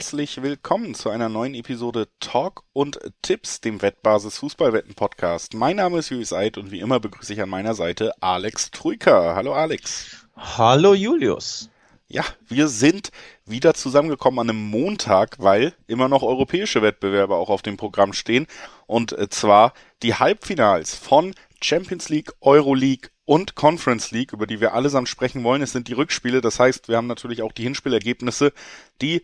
herzlich willkommen zu einer neuen Episode Talk und Tipps, dem Wettbasis Fußballwetten Podcast. Mein Name ist Julius Eid und wie immer begrüße ich an meiner Seite Alex Trüker. Hallo Alex. Hallo Julius. Ja, wir sind wieder zusammengekommen an einem Montag, weil immer noch europäische Wettbewerbe auch auf dem Programm stehen. Und äh, zwar die Halbfinals von Champions League, Euroleague und Conference League, über die wir allesamt sprechen wollen. Es sind die Rückspiele. Das heißt, wir haben natürlich auch die Hinspielergebnisse, die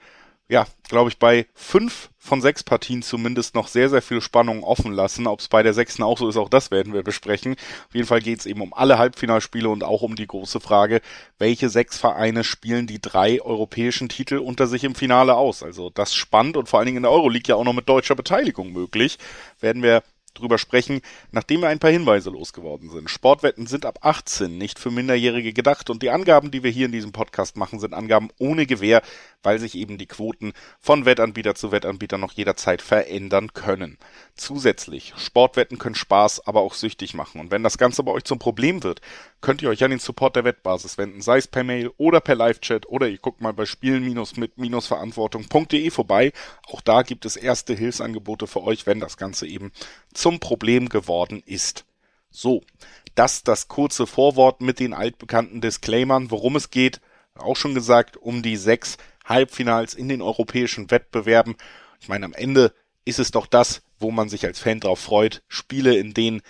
ja, glaube ich, bei fünf von sechs Partien zumindest noch sehr, sehr viel Spannung offen lassen. Ob es bei der sechsten auch so ist, auch das werden wir besprechen. Auf jeden Fall geht es eben um alle Halbfinalspiele und auch um die große Frage, welche sechs Vereine spielen die drei europäischen Titel unter sich im Finale aus. Also das spannend und vor allen Dingen in der Euroleague ja auch noch mit deutscher Beteiligung möglich. Werden wir drüber sprechen, nachdem wir ein paar Hinweise losgeworden sind. Sportwetten sind ab 18 nicht für Minderjährige gedacht und die Angaben, die wir hier in diesem Podcast machen, sind Angaben ohne Gewähr, weil sich eben die Quoten von Wettanbieter zu Wettanbieter noch jederzeit verändern können. Zusätzlich, Sportwetten können Spaß, aber auch süchtig machen. Und wenn das Ganze bei euch zum Problem wird, könnt ihr euch an den Support der Wettbasis wenden, sei es per Mail oder per Live-Chat oder ihr guckt mal bei spielen-mit-verantwortung.de vorbei. Auch da gibt es erste Hilfsangebote für euch, wenn das Ganze eben zum Problem geworden ist. So, das das kurze Vorwort mit den altbekannten Disclaimern, worum es geht. Auch schon gesagt, um die sechs Halbfinals in den europäischen Wettbewerben. Ich meine, am Ende ist es doch das, wo man sich als Fan drauf freut. Spiele, in denen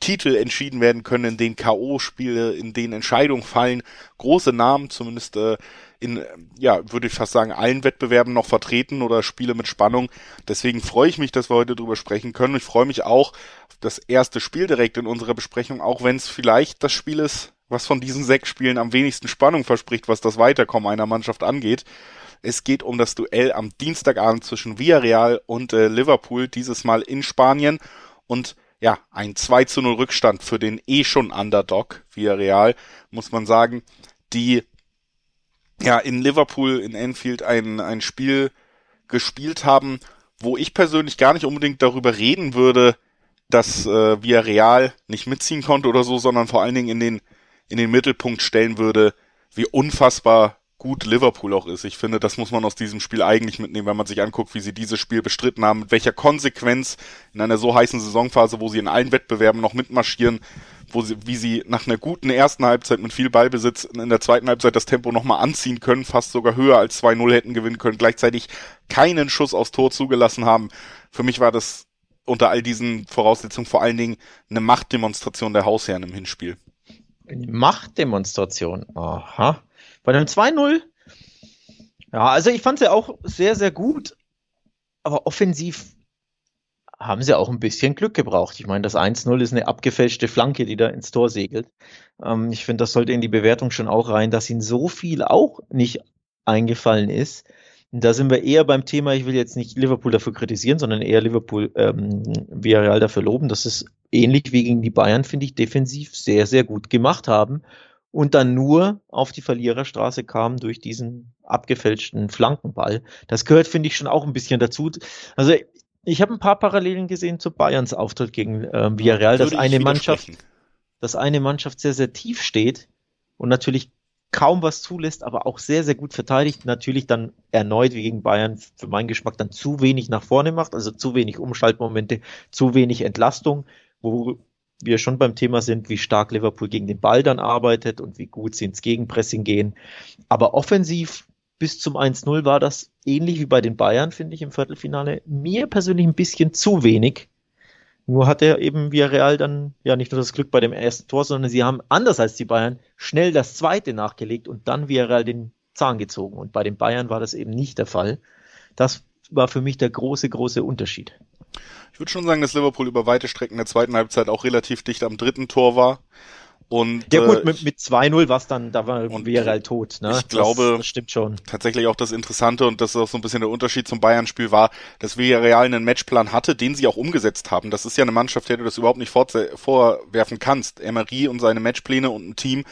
Titel entschieden werden können, in denen K.O.-Spiele, in denen Entscheidungen fallen. Große Namen, zumindest äh, in, ja, würde ich fast sagen, allen Wettbewerben noch vertreten oder Spiele mit Spannung. Deswegen freue ich mich, dass wir heute drüber sprechen können. Ich freue mich auch auf das erste Spiel direkt in unserer Besprechung, auch wenn es vielleicht das Spiel ist, was von diesen sechs Spielen am wenigsten Spannung verspricht, was das Weiterkommen einer Mannschaft angeht. Es geht um das Duell am Dienstagabend zwischen Villarreal und äh, Liverpool, dieses Mal in Spanien. Und ja, ein 2 zu 0 Rückstand für den eh schon Underdog Villarreal, muss man sagen, die ja in Liverpool in Anfield ein, ein Spiel gespielt haben, wo ich persönlich gar nicht unbedingt darüber reden würde, dass äh, Villarreal nicht mitziehen konnte oder so, sondern vor allen Dingen in den in den Mittelpunkt stellen würde, wie unfassbar gut Liverpool auch ist. Ich finde, das muss man aus diesem Spiel eigentlich mitnehmen, wenn man sich anguckt, wie sie dieses Spiel bestritten haben, mit welcher Konsequenz in einer so heißen Saisonphase, wo sie in allen Wettbewerben noch mitmarschieren, wo sie, wie sie nach einer guten ersten Halbzeit mit viel Ballbesitz in der zweiten Halbzeit das Tempo nochmal anziehen können, fast sogar höher als 2-0 hätten gewinnen können, gleichzeitig keinen Schuss aufs Tor zugelassen haben. Für mich war das unter all diesen Voraussetzungen vor allen Dingen eine Machtdemonstration der Hausherren im Hinspiel. Machtdemonstration. Aha. Bei einem 2-0. Ja, also ich fand sie auch sehr, sehr gut. Aber offensiv haben sie auch ein bisschen Glück gebraucht. Ich meine, das 1-0 ist eine abgefälschte Flanke, die da ins Tor segelt. Ähm, ich finde, das sollte in die Bewertung schon auch rein, dass ihnen so viel auch nicht eingefallen ist. Da sind wir eher beim Thema, ich will jetzt nicht Liverpool dafür kritisieren, sondern eher Liverpool ähm, Villarreal dafür loben, dass es ähnlich wie gegen die Bayern, finde ich, defensiv sehr, sehr gut gemacht haben und dann nur auf die Verliererstraße kam durch diesen abgefälschten Flankenball. Das gehört, finde ich, schon auch ein bisschen dazu. Also ich habe ein paar Parallelen gesehen zu Bayerns Auftritt gegen äh, Villarreal, dass eine Mannschaft, dass eine Mannschaft sehr, sehr tief steht und natürlich kaum was zulässt, aber auch sehr, sehr gut verteidigt. Natürlich dann erneut wie gegen Bayern für meinen Geschmack dann zu wenig nach vorne macht, also zu wenig Umschaltmomente, zu wenig Entlastung, wo wir schon beim Thema sind, wie stark Liverpool gegen den Ball dann arbeitet und wie gut sie ins Gegenpressing gehen. Aber offensiv bis zum 1-0 war das ähnlich wie bei den Bayern, finde ich, im Viertelfinale. Mir persönlich ein bisschen zu wenig. Nur hat er eben Villarreal dann ja nicht nur das Glück bei dem ersten Tor, sondern sie haben anders als die Bayern schnell das zweite nachgelegt und dann Villarreal den Zahn gezogen. Und bei den Bayern war das eben nicht der Fall. Das war für mich der große, große Unterschied. Ich würde schon sagen, dass Liverpool über weite Strecken der zweiten Halbzeit auch relativ dicht am dritten Tor war. Und, ja gut, äh, mit, mit 2-0 war dann, da war Villarreal tot. Ne? Ich glaube, das stimmt schon. Tatsächlich auch das Interessante und das ist auch so ein bisschen der Unterschied zum Bayern-Spiel war, dass Villarreal einen Matchplan hatte, den sie auch umgesetzt haben. Das ist ja eine Mannschaft, der du das überhaupt nicht vorwerfen kannst. Emery und seine Matchpläne und ein Team,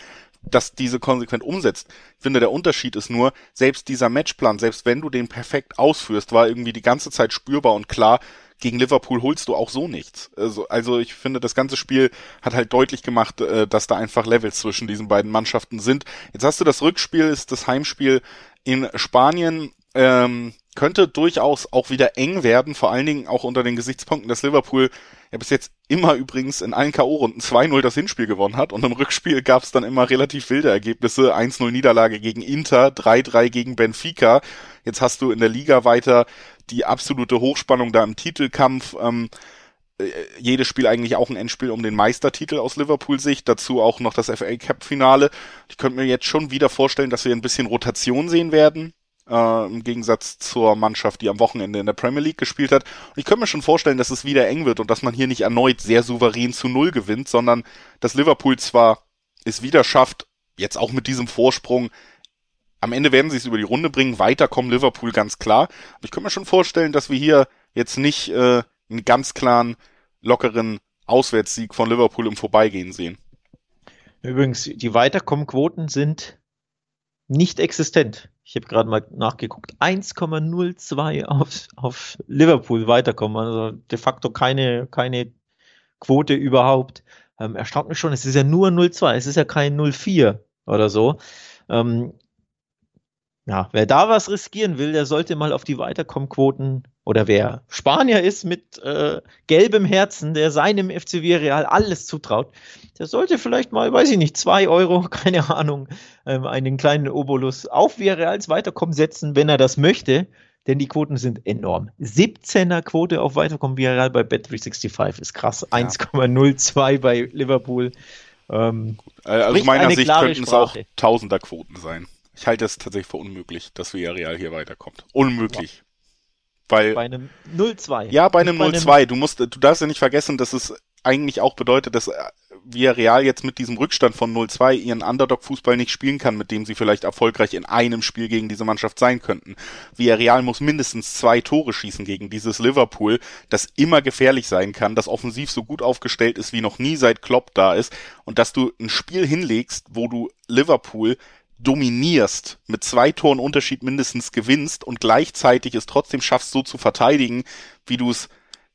das diese konsequent umsetzt. Ich finde, der Unterschied ist nur, selbst dieser Matchplan, selbst wenn du den perfekt ausführst, war irgendwie die ganze Zeit spürbar und klar, gegen Liverpool holst du auch so nichts. Also, also ich finde, das ganze Spiel hat halt deutlich gemacht, äh, dass da einfach Levels zwischen diesen beiden Mannschaften sind. Jetzt hast du das Rückspiel, ist das Heimspiel in Spanien. Ähm, könnte durchaus auch wieder eng werden, vor allen Dingen auch unter den Gesichtspunkten, dass Liverpool ja bis jetzt immer übrigens in allen K.O.-Runden 2-0 das Hinspiel gewonnen hat und im Rückspiel gab es dann immer relativ wilde Ergebnisse. 1-0 Niederlage gegen Inter, 3-3 gegen Benfica. Jetzt hast du in der Liga weiter die absolute Hochspannung da im Titelkampf. Ähm, äh, jedes Spiel eigentlich auch ein Endspiel um den Meistertitel aus Liverpool-Sicht, dazu auch noch das FA Cup-Finale. Ich könnte mir jetzt schon wieder vorstellen, dass wir ein bisschen Rotation sehen werden äh, im Gegensatz zur Mannschaft, die am Wochenende in der Premier League gespielt hat. Und ich könnte mir schon vorstellen, dass es wieder eng wird und dass man hier nicht erneut sehr souverän zu Null gewinnt, sondern dass Liverpool zwar es wieder schafft, jetzt auch mit diesem Vorsprung, am Ende werden sie es über die Runde bringen, weiter kommen Liverpool ganz klar. Aber ich könnte mir schon vorstellen, dass wir hier jetzt nicht äh, einen ganz klaren, lockeren Auswärtssieg von Liverpool im Vorbeigehen sehen. Übrigens, die Weiterkommenquoten sind nicht existent. Ich habe gerade mal nachgeguckt. 1,02 auf, auf Liverpool weiterkommen. Also de facto keine, keine Quote überhaupt. Ähm, erstaunt mich schon. Es ist ja nur 0,2. Es ist ja kein 0,4 oder so. Ähm, ja, wer da was riskieren will, der sollte mal auf die Weiterkommquoten oder wer Spanier ist mit äh, gelbem Herzen, der seinem FC Villarreal alles zutraut, der sollte vielleicht mal, weiß ich nicht, zwei Euro, keine Ahnung, ähm, einen kleinen Obolus auf Villarreals Weiterkommen setzen, wenn er das möchte, denn die Quoten sind enorm. 17er Quote auf Weiterkommen Villarreal bei Bet365 ist krass, ja. 1,02 bei Liverpool. Ähm, also aus meiner Sicht könnten es auch Tausender Quoten sein. Ich halte es tatsächlich für unmöglich, dass Villarreal hier weiterkommt. Unmöglich. Ja. Weil, bei einem 0-2. Ja, bei einem 0-2. Du musst, du darfst ja nicht vergessen, dass es eigentlich auch bedeutet, dass Villarreal jetzt mit diesem Rückstand von 0-2 ihren Underdog-Fußball nicht spielen kann, mit dem sie vielleicht erfolgreich in einem Spiel gegen diese Mannschaft sein könnten. Villarreal muss mindestens zwei Tore schießen gegen dieses Liverpool, das immer gefährlich sein kann, das offensiv so gut aufgestellt ist wie noch nie seit Klopp da ist und dass du ein Spiel hinlegst, wo du Liverpool dominierst, mit zwei Toren Unterschied mindestens gewinnst und gleichzeitig es trotzdem schaffst, so zu verteidigen, wie du es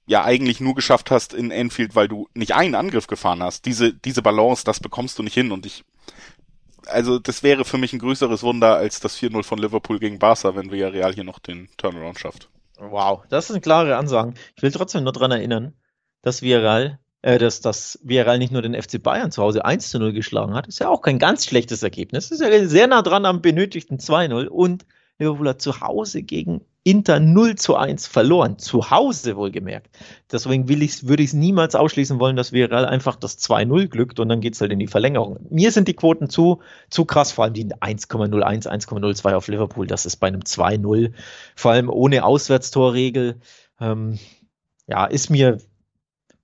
ja eigentlich nur geschafft hast in Enfield, weil du nicht einen Angriff gefahren hast. Diese, diese Balance, das bekommst du nicht hin und ich, also das wäre für mich ein größeres Wunder als das 4-0 von Liverpool gegen Barca, wenn wir ja Real hier noch den Turnaround schafft. Wow, das sind klare Ansagen. Ich will trotzdem nur dran erinnern, dass Real äh, dass das Villarreal nicht nur den FC Bayern zu Hause 1 zu 0 geschlagen hat, ist ja auch kein ganz schlechtes Ergebnis. Ist ja sehr nah dran am benötigten 2-0 und Liverpool hat zu Hause gegen Inter 0 zu 1 verloren. Zu Hause wohlgemerkt. Deswegen will ich's, würde ich es niemals ausschließen wollen, dass Villarreal einfach das 2-0 glückt und dann geht's halt in die Verlängerung. Mir sind die Quoten zu, zu krass, vor allem die 1,01, 1,02 auf Liverpool. Das ist bei einem 2-0, vor allem ohne Auswärtstorregel. Ähm, ja, ist mir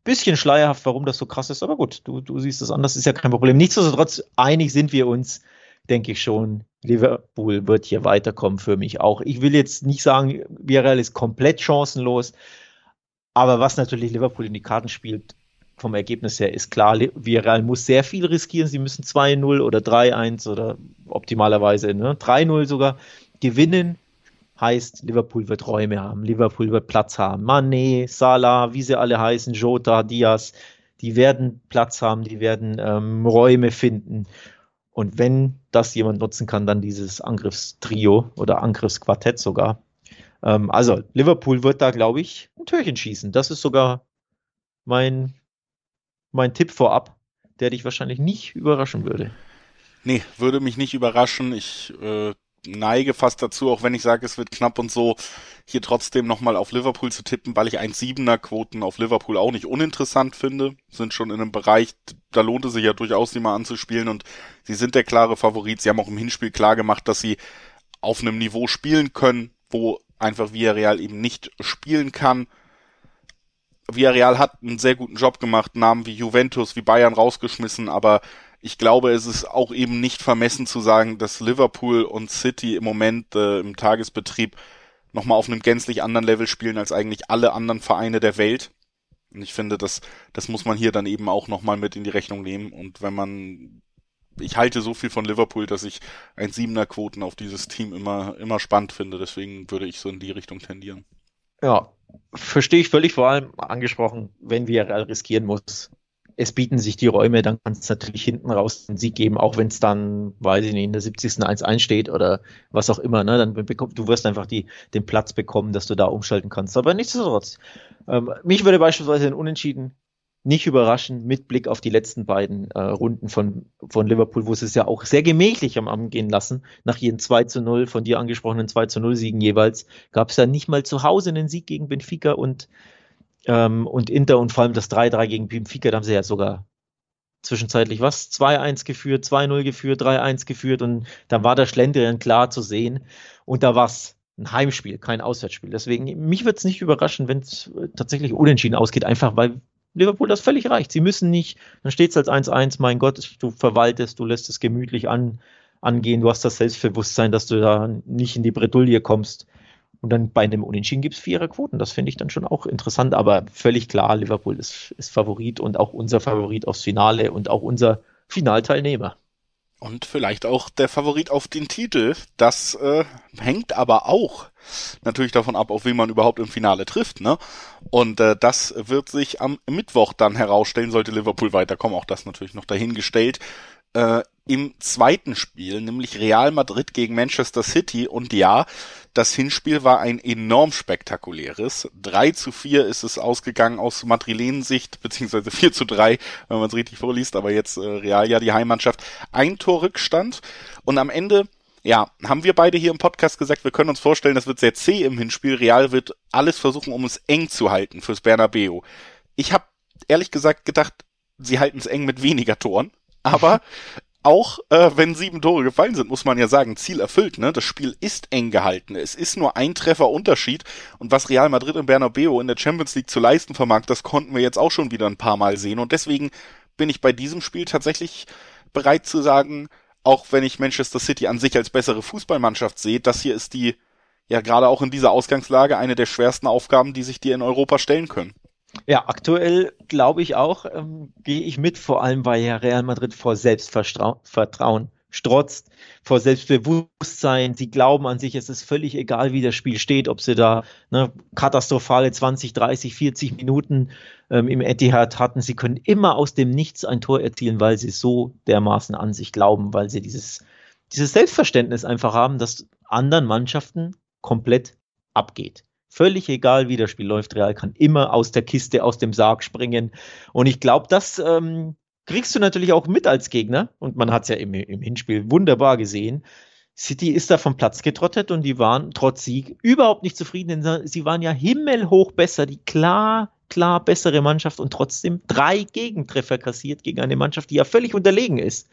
bisschen schleierhaft, warum das so krass ist, aber gut, du, du siehst es anders, ist ja kein Problem. Nichtsdestotrotz, einig sind wir uns, denke ich schon. Liverpool wird hier weiterkommen für mich auch. Ich will jetzt nicht sagen, Villarreal ist komplett chancenlos, aber was natürlich Liverpool in die Karten spielt, vom Ergebnis her ist klar, Villarreal muss sehr viel riskieren. Sie müssen 2-0 oder 3-1 oder optimalerweise ne, 3-0 sogar gewinnen. Heißt, Liverpool wird Räume haben, Liverpool wird Platz haben. Mané, Salah, wie sie alle heißen, Jota, Diaz, die werden Platz haben, die werden ähm, Räume finden. Und wenn das jemand nutzen kann, dann dieses Angriffstrio oder Angriffsquartett sogar. Ähm, also, Liverpool wird da, glaube ich, ein Türchen schießen. Das ist sogar mein, mein Tipp vorab, der dich wahrscheinlich nicht überraschen würde. Nee, würde mich nicht überraschen. Ich äh, neige fast dazu, auch wenn ich sage, es wird knapp und so, hier trotzdem nochmal auf Liverpool zu tippen, weil ich 1,7er Quoten auf Liverpool auch nicht uninteressant finde. Sind schon in einem Bereich, da lohnt es sich ja durchaus, die mal anzuspielen und sie sind der klare Favorit. Sie haben auch im Hinspiel klar gemacht, dass sie auf einem Niveau spielen können, wo einfach Villarreal eben nicht spielen kann. Villarreal hat einen sehr guten Job gemacht, Namen wie Juventus, wie Bayern rausgeschmissen, aber ich glaube, es ist auch eben nicht vermessen zu sagen, dass Liverpool und City im Moment äh, im Tagesbetrieb nochmal auf einem gänzlich anderen Level spielen als eigentlich alle anderen Vereine der Welt. Und ich finde, das, das muss man hier dann eben auch nochmal mit in die Rechnung nehmen. Und wenn man, ich halte so viel von Liverpool, dass ich ein Siebener Quoten auf dieses Team immer, immer spannend finde. Deswegen würde ich so in die Richtung tendieren. Ja, verstehe ich völlig vor allem angesprochen, wenn wir riskieren muss es bieten sich die Räume, dann kann es natürlich hinten raus einen Sieg geben, auch wenn es dann, weiß ich nicht, in der 70. 1-1 steht oder was auch immer, ne? Dann bekomm, du wirst einfach die, den Platz bekommen, dass du da umschalten kannst. Aber nichtsdestotrotz, ähm, mich würde beispielsweise ein Unentschieden nicht überraschen mit Blick auf die letzten beiden äh, Runden von, von Liverpool, wo sie es ja auch sehr gemächlich am Abend gehen lassen. Nach ihren 2 zu 0, von dir angesprochenen 2 zu 0 Siegen jeweils, gab es ja nicht mal zu Hause einen Sieg gegen Benfica und, ähm, und Inter und vor allem das 3-3 gegen Benfica, da haben sie ja sogar zwischenzeitlich was? 2-1 geführt, 2-0 geführt, 3-1 geführt und da war der Schlendrian klar zu sehen. Und da war es ein Heimspiel, kein Auswärtsspiel. Deswegen, mich wird es nicht überraschen, wenn es tatsächlich unentschieden ausgeht, einfach weil Liverpool das völlig reicht. Sie müssen nicht, dann steht es als 1-1, mein Gott, du verwaltest, du lässt es gemütlich an, angehen, du hast das Selbstbewusstsein, dass du da nicht in die Bredouille kommst. Und dann bei einem Unentschieden gibt es vierer Quoten. Das finde ich dann schon auch interessant, aber völlig klar, Liverpool ist, ist Favorit und auch unser Favorit aufs Finale und auch unser Finalteilnehmer. Und vielleicht auch der Favorit auf den Titel. Das äh, hängt aber auch natürlich davon ab, auf wen man überhaupt im Finale trifft. Ne? Und äh, das wird sich am Mittwoch dann herausstellen, sollte Liverpool weiterkommen. Auch das natürlich noch dahingestellt. Äh, Im zweiten Spiel, nämlich Real Madrid gegen Manchester City. Und ja, das Hinspiel war ein enorm spektakuläres. 3 zu 4 ist es ausgegangen aus Madrilensicht, beziehungsweise 4 zu 3, wenn man es richtig vorliest, aber jetzt äh, Real ja die Heimmannschaft. Ein Torrückstand und am Ende ja, haben wir beide hier im Podcast gesagt, wir können uns vorstellen, das wird sehr zäh im Hinspiel. Real wird alles versuchen, um es eng zu halten fürs Bernabeu. Ich habe ehrlich gesagt gedacht, sie halten es eng mit weniger Toren, aber auch äh, wenn sieben Tore gefallen sind, muss man ja sagen, Ziel erfüllt. Ne? Das Spiel ist eng gehalten. Es ist nur ein Treffer Unterschied. Und was Real Madrid und Bernabeu in der Champions League zu leisten vermag, das konnten wir jetzt auch schon wieder ein paar Mal sehen. Und deswegen bin ich bei diesem Spiel tatsächlich bereit zu sagen, auch wenn ich Manchester City an sich als bessere Fußballmannschaft sehe, das hier ist die, ja gerade auch in dieser Ausgangslage, eine der schwersten Aufgaben, die sich dir in Europa stellen können. Ja, aktuell glaube ich auch, ähm, gehe ich mit, vor allem weil ja Real Madrid vor Selbstvertrauen strotzt, vor Selbstbewusstsein. Sie glauben an sich, es ist völlig egal, wie das Spiel steht, ob sie da ne, katastrophale 20, 30, 40 Minuten ähm, im Etihad hatten. Sie können immer aus dem Nichts ein Tor erzielen, weil sie so dermaßen an sich glauben, weil sie dieses, dieses Selbstverständnis einfach haben, dass anderen Mannschaften komplett abgeht. Völlig egal, wie das Spiel läuft, Real kann immer aus der Kiste, aus dem Sarg springen. Und ich glaube, das ähm, kriegst du natürlich auch mit als Gegner. Und man hat es ja im, im Hinspiel wunderbar gesehen. City ist da vom Platz getrottet und die waren trotz Sieg überhaupt nicht zufrieden, denn sie waren ja himmelhoch besser, die klar, klar bessere Mannschaft und trotzdem drei Gegentreffer kassiert gegen eine Mannschaft, die ja völlig unterlegen ist.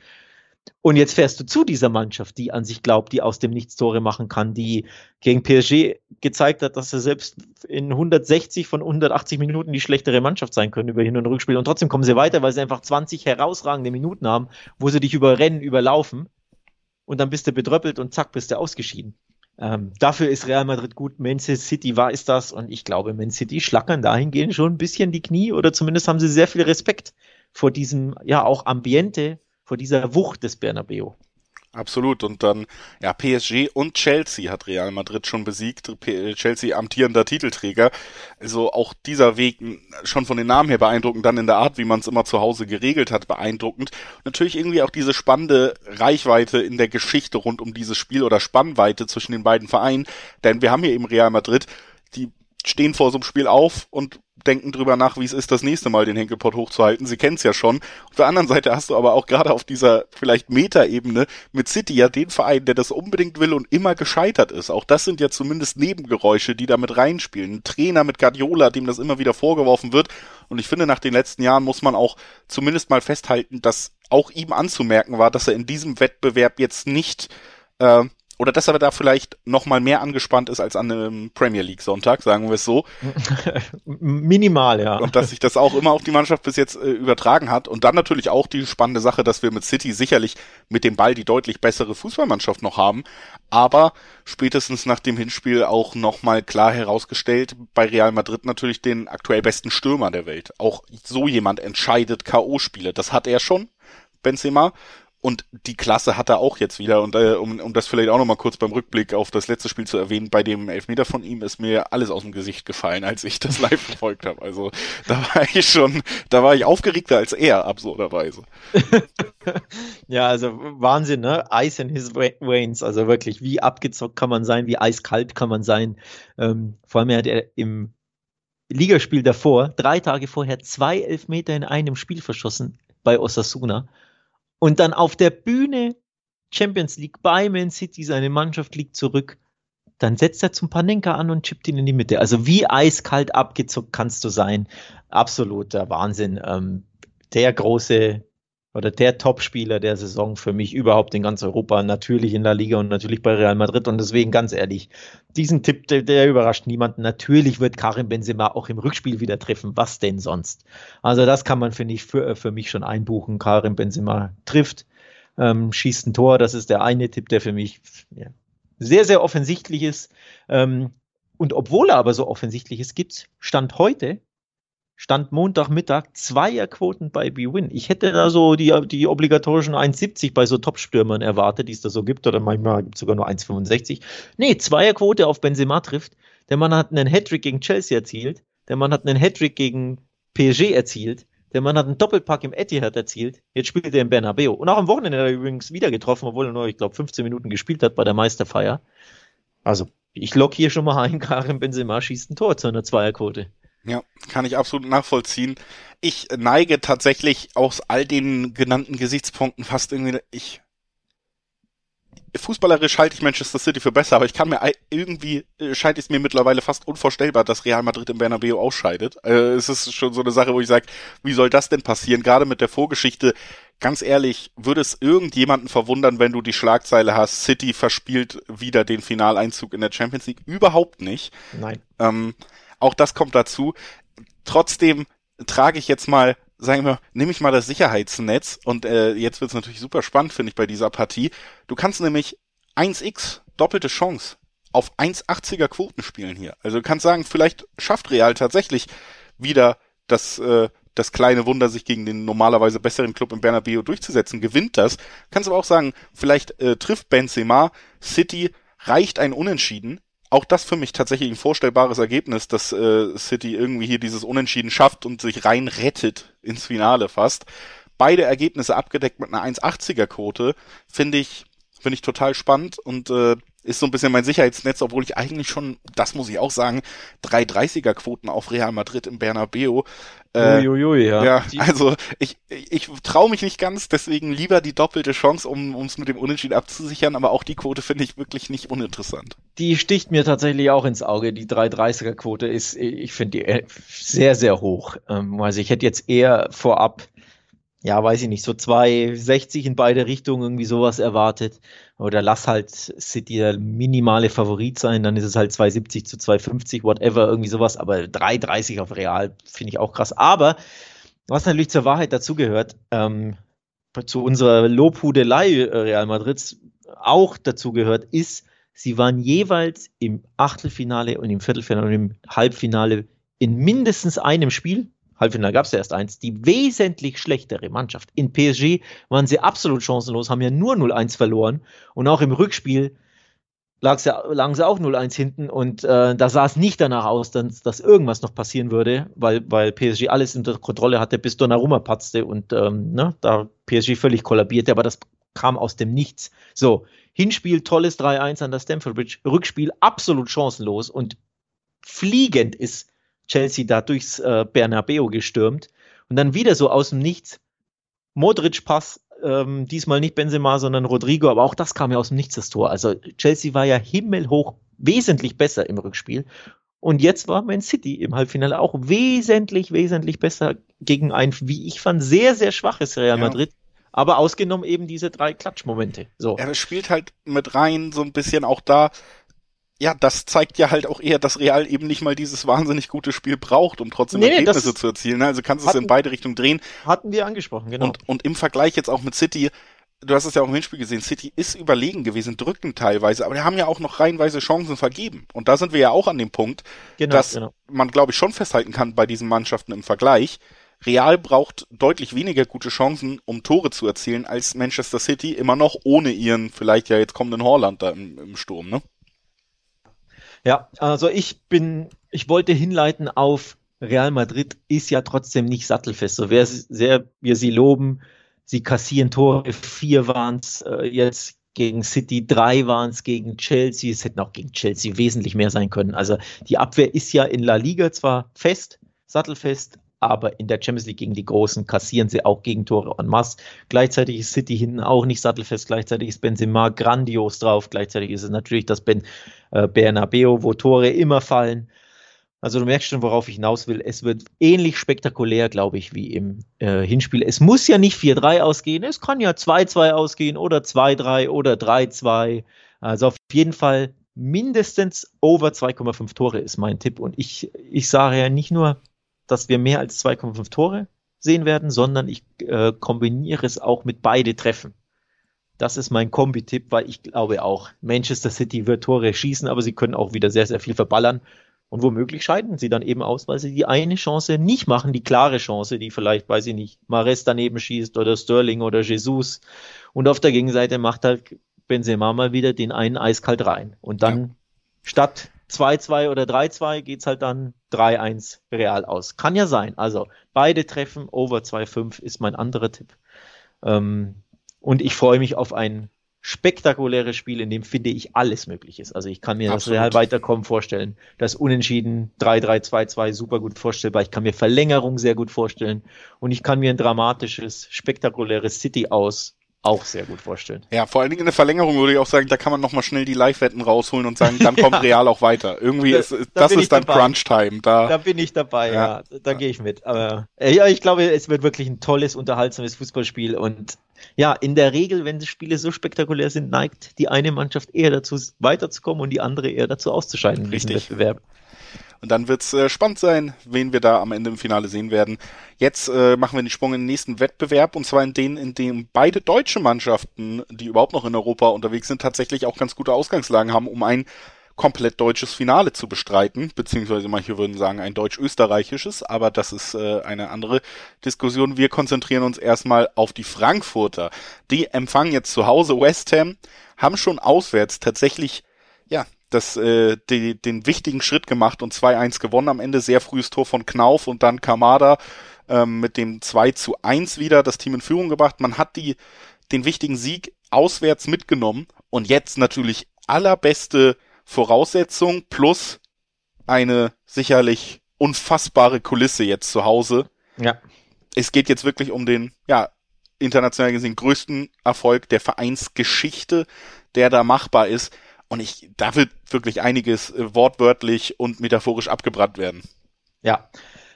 Und jetzt fährst du zu dieser Mannschaft, die an sich glaubt, die aus dem Nichts Tore machen kann, die gegen PSG gezeigt hat, dass sie selbst in 160 von 180 Minuten die schlechtere Mannschaft sein können über Hin- und Rückspiel. Und trotzdem kommen sie weiter, weil sie einfach 20 herausragende Minuten haben, wo sie dich überrennen, überlaufen. Und dann bist du bedröppelt und zack, bist du ausgeschieden. Ähm, dafür ist Real Madrid gut. Manchester City war ist das. Und ich glaube, Man City schlackern dahingehend schon ein bisschen die Knie oder zumindest haben sie sehr viel Respekt vor diesem, ja, auch Ambiente, vor dieser Wucht des Bernabeu. Absolut. Und dann, ja, PSG und Chelsea hat Real Madrid schon besiegt. Chelsea amtierender Titelträger. Also auch dieser Weg schon von den Namen her beeindruckend, dann in der Art, wie man es immer zu Hause geregelt hat, beeindruckend. Natürlich irgendwie auch diese spannende Reichweite in der Geschichte rund um dieses Spiel oder Spannweite zwischen den beiden Vereinen. Denn wir haben hier eben Real Madrid, die stehen vor so einem Spiel auf und denken drüber nach, wie es ist, das nächste Mal den Henkelpot hochzuhalten. Sie kennen es ja schon. Auf der anderen Seite hast du aber auch gerade auf dieser vielleicht Metaebene mit City ja den Verein, der das unbedingt will und immer gescheitert ist. Auch das sind ja zumindest Nebengeräusche, die da mit reinspielen. Ein Trainer mit Guardiola, dem das immer wieder vorgeworfen wird. Und ich finde, nach den letzten Jahren muss man auch zumindest mal festhalten, dass auch ihm anzumerken war, dass er in diesem Wettbewerb jetzt nicht äh, oder dass er da vielleicht noch mal mehr angespannt ist als an einem Premier League Sonntag, sagen wir es so. Minimal, ja. Und dass sich das auch immer auf die Mannschaft bis jetzt äh, übertragen hat. Und dann natürlich auch die spannende Sache, dass wir mit City sicherlich mit dem Ball die deutlich bessere Fußballmannschaft noch haben. Aber spätestens nach dem Hinspiel auch noch mal klar herausgestellt, bei Real Madrid natürlich den aktuell besten Stürmer der Welt. Auch so jemand entscheidet K.O.-Spiele. Das hat er schon, Benzema. Und die Klasse hat er auch jetzt wieder. Und äh, um, um das vielleicht auch nochmal kurz beim Rückblick auf das letzte Spiel zu erwähnen, bei dem Elfmeter von ihm ist mir alles aus dem Gesicht gefallen, als ich das live verfolgt habe. Also da war ich schon, da war ich aufgeregter als er, absurderweise. ja, also Wahnsinn, ne? Ice in his veins. Also wirklich, wie abgezockt kann man sein, wie eiskalt kann man sein. Ähm, vor allem hat er im Ligaspiel davor, drei Tage vorher, zwei Elfmeter in einem Spiel verschossen bei Osasuna. Und dann auf der Bühne Champions League bei Man City, seine Mannschaft liegt zurück. Dann setzt er zum Panenka an und chippt ihn in die Mitte. Also wie eiskalt abgezockt kannst du sein. Absoluter Wahnsinn. Ähm, der große oder der Topspieler der Saison für mich überhaupt in ganz Europa, natürlich in der Liga und natürlich bei Real Madrid. Und deswegen ganz ehrlich, diesen Tipp, der, der, überrascht niemanden. Natürlich wird Karim Benzema auch im Rückspiel wieder treffen. Was denn sonst? Also das kann man, finde ich, für, für mich schon einbuchen. Karim Benzema trifft, ähm, schießt ein Tor. Das ist der eine Tipp, der für mich ja, sehr, sehr offensichtlich ist. Ähm, und obwohl er aber so offensichtlich ist, gibt Stand heute Stand Montagmittag Zweierquoten bei B-Win. Ich hätte da so die, die obligatorischen 1,70 bei so Topstürmern erwartet, die es da so gibt, oder manchmal gibt es sogar nur 1,65. Nee, Zweierquote auf Benzema trifft. Der Mann hat einen Hattrick gegen Chelsea erzielt. Der Mann hat einen Hattrick gegen PSG erzielt. Der Mann hat einen Doppelpack im Etihad erzielt. Jetzt spielt er im Bernabeu. Und auch am Wochenende hat er übrigens wieder getroffen, obwohl er nur, ich glaube, 15 Minuten gespielt hat bei der Meisterfeier. Also, ich lock hier schon mal ein, Karim Benzema schießt ein Tor zu einer Zweierquote. Ja, kann ich absolut nachvollziehen. Ich neige tatsächlich aus all den genannten Gesichtspunkten fast irgendwie, ich, fußballerisch halte ich Manchester City für besser, aber ich kann mir irgendwie äh, scheint es mir mittlerweile fast unvorstellbar, dass Real Madrid im Bernabeu ausscheidet. Äh, es ist schon so eine Sache, wo ich sage, wie soll das denn passieren? Gerade mit der Vorgeschichte. Ganz ehrlich, würde es irgendjemanden verwundern, wenn du die Schlagzeile hast, City verspielt wieder den Finaleinzug in der Champions League? Überhaupt nicht. Nein. Ähm, auch das kommt dazu. Trotzdem trage ich jetzt mal, sagen wir, nehme ich mal das Sicherheitsnetz und äh, jetzt wird es natürlich super spannend, finde ich, bei dieser Partie. Du kannst nämlich 1x, doppelte Chance, auf 1,80er Quoten spielen hier. Also du kannst sagen, vielleicht schafft Real tatsächlich wieder das, äh, das kleine Wunder, sich gegen den normalerweise besseren Club im Bernabeu durchzusetzen, gewinnt das. Kannst aber auch sagen, vielleicht äh, trifft Benzema, City reicht ein Unentschieden, auch das für mich tatsächlich ein vorstellbares Ergebnis, dass äh, City irgendwie hier dieses Unentschieden schafft und sich rein rettet ins Finale fast. Beide Ergebnisse abgedeckt mit einer 1,80er Quote finde ich finde ich total spannend und äh, ist so ein bisschen mein Sicherheitsnetz, obwohl ich eigentlich schon, das muss ich auch sagen, 330er Quoten auf Real Madrid im Bernabeu. Äh, Uiuiui, ja. ja, also ich, ich traue mich nicht ganz, deswegen lieber die doppelte Chance, um es mit dem Unentschieden abzusichern, aber auch die Quote finde ich wirklich nicht uninteressant. Die sticht mir tatsächlich auch ins Auge. Die 330er Quote ist, ich finde die äh, sehr, sehr hoch. Ähm, also ich hätte jetzt eher vorab ja, weiß ich nicht, so 260 in beide Richtungen irgendwie sowas erwartet. Oder lass halt City der minimale Favorit sein, dann ist es halt 270 zu 250, whatever, irgendwie sowas. Aber 330 auf Real finde ich auch krass. Aber was natürlich zur Wahrheit dazugehört, ähm, zu unserer Lobhudelei äh, Real Madrids auch dazugehört, ist, sie waren jeweils im Achtelfinale und im Viertelfinale und im Halbfinale in mindestens einem Spiel Halbfinale gab es ja erst eins, die wesentlich schlechtere Mannschaft. In PSG waren sie absolut chancenlos, haben ja nur 0-1 verloren und auch im Rückspiel lag's ja, lagen sie auch 0-1 hinten und äh, da sah es nicht danach aus, dass, dass irgendwas noch passieren würde, weil, weil PSG alles unter Kontrolle hatte, bis Donnarumma patzte und ähm, ne, da PSG völlig kollabierte, aber das kam aus dem Nichts. So, Hinspiel tolles 3-1 an der Stamford Bridge, Rückspiel absolut chancenlos und fliegend ist Chelsea da durchs äh, Bernabeu gestürmt und dann wieder so aus dem Nichts Modric Pass, ähm, diesmal nicht Benzema, sondern Rodrigo, aber auch das kam ja aus dem Nichts das Tor. Also Chelsea war ja himmelhoch wesentlich besser im Rückspiel und jetzt war Man City im Halbfinale auch wesentlich, wesentlich besser gegen ein, wie ich fand, sehr, sehr schwaches Real Madrid. Ja. Aber ausgenommen eben diese drei Klatschmomente. So. Das spielt halt mit rein, so ein bisschen auch da, ja, das zeigt ja halt auch eher, dass Real eben nicht mal dieses wahnsinnig gute Spiel braucht, um trotzdem nee, Ergebnisse zu erzielen. Ne? Also kannst du es in beide Richtungen drehen. Hatten wir angesprochen, genau. Und, und im Vergleich jetzt auch mit City, du hast es ja auch im Hinspiel gesehen, City ist überlegen gewesen, drücken teilweise, aber die haben ja auch noch reihenweise Chancen vergeben. Und da sind wir ja auch an dem Punkt, genau, dass genau. man, glaube ich, schon festhalten kann bei diesen Mannschaften im Vergleich, Real braucht deutlich weniger gute Chancen, um Tore zu erzielen, als Manchester City, immer noch ohne ihren vielleicht ja jetzt kommenden Horland da im, im Sturm, ne? Ja, also ich bin, ich wollte hinleiten auf Real Madrid ist ja trotzdem nicht sattelfest. So wer sehr wir sie loben, sie kassieren Tore, vier waren es äh, jetzt gegen City, drei waren es gegen Chelsea, es hätten auch gegen Chelsea wesentlich mehr sein können. Also die Abwehr ist ja in La Liga zwar fest, sattelfest, aber in der Champions League gegen die Großen kassieren sie auch Gegentore en masse. Gleichzeitig ist City hinten auch nicht sattelfest, gleichzeitig ist Benzema grandios drauf, gleichzeitig ist es natürlich das ben, äh, Bernabeu, wo Tore immer fallen. Also du merkst schon, worauf ich hinaus will. Es wird ähnlich spektakulär, glaube ich, wie im äh, Hinspiel. Es muss ja nicht 4-3 ausgehen, es kann ja 2-2 ausgehen oder 2-3 oder 3-2. Also auf jeden Fall mindestens over 2,5 Tore ist mein Tipp. Und ich, ich sage ja nicht nur, dass wir mehr als 2,5 Tore sehen werden, sondern ich äh, kombiniere es auch mit beide Treffen. Das ist mein Kombi-Tipp, weil ich glaube auch, Manchester City wird Tore schießen, aber sie können auch wieder sehr, sehr viel verballern. Und womöglich scheiden sie dann eben aus, weil sie die eine Chance nicht machen, die klare Chance, die vielleicht, weiß ich nicht, Mares daneben schießt oder Sterling oder Jesus. Und auf der Gegenseite macht halt Benzema mal wieder den einen eiskalt rein. Und dann ja. statt 2-2 oder 3-2 geht's halt dann 3-1 real aus. Kann ja sein. Also beide treffen, over 2-5 ist mein anderer Tipp. Ähm, und ich freue mich auf ein spektakuläres Spiel, in dem finde ich alles möglich ist. Also ich kann mir Absolut. das Real weiterkommen vorstellen. Das Unentschieden 3-3-2-2 super gut vorstellbar. Ich kann mir Verlängerung sehr gut vorstellen. Und ich kann mir ein dramatisches, spektakuläres City aus auch sehr gut vorstellen. Ja, vor allen Dingen in der Verlängerung würde ich auch sagen, da kann man nochmal schnell die Live-Wetten rausholen und sagen, dann kommt ja. Real auch weiter. Irgendwie da, ist da das ist dann Crunch-Time. Da, da bin ich dabei, ja. ja. Da ja. gehe ich mit. Aber äh, ja, ich glaube, es wird wirklich ein tolles, unterhaltsames Fußballspiel und ja, in der Regel, wenn die Spiele so spektakulär sind, neigt die eine Mannschaft eher dazu, weiterzukommen und die andere eher dazu auszuscheiden Richtig. in diesem Wettbewerb. Und dann wird's äh, spannend sein, wen wir da am Ende im Finale sehen werden. Jetzt äh, machen wir den Sprung in den nächsten Wettbewerb und zwar in den, in dem beide deutsche Mannschaften, die überhaupt noch in Europa unterwegs sind, tatsächlich auch ganz gute Ausgangslagen haben, um ein komplett deutsches Finale zu bestreiten, beziehungsweise manche würden sagen ein deutsch-österreichisches, aber das ist äh, eine andere Diskussion. Wir konzentrieren uns erstmal auf die Frankfurter. Die empfangen jetzt zu Hause West Ham, haben schon auswärts tatsächlich ja das, äh, die, den wichtigen Schritt gemacht und 2-1 gewonnen am Ende. Sehr frühes Tor von Knauf und dann Kamada ähm, mit dem 2 zu 1 wieder das Team in Führung gebracht. Man hat die, den wichtigen Sieg auswärts mitgenommen und jetzt natürlich allerbeste Voraussetzung plus eine sicherlich unfassbare Kulisse jetzt zu Hause. Ja. Es geht jetzt wirklich um den, ja, international gesehen größten Erfolg der Vereinsgeschichte, der da machbar ist. Und ich, da wird wirklich einiges äh, wortwörtlich und metaphorisch abgebrannt werden. Ja.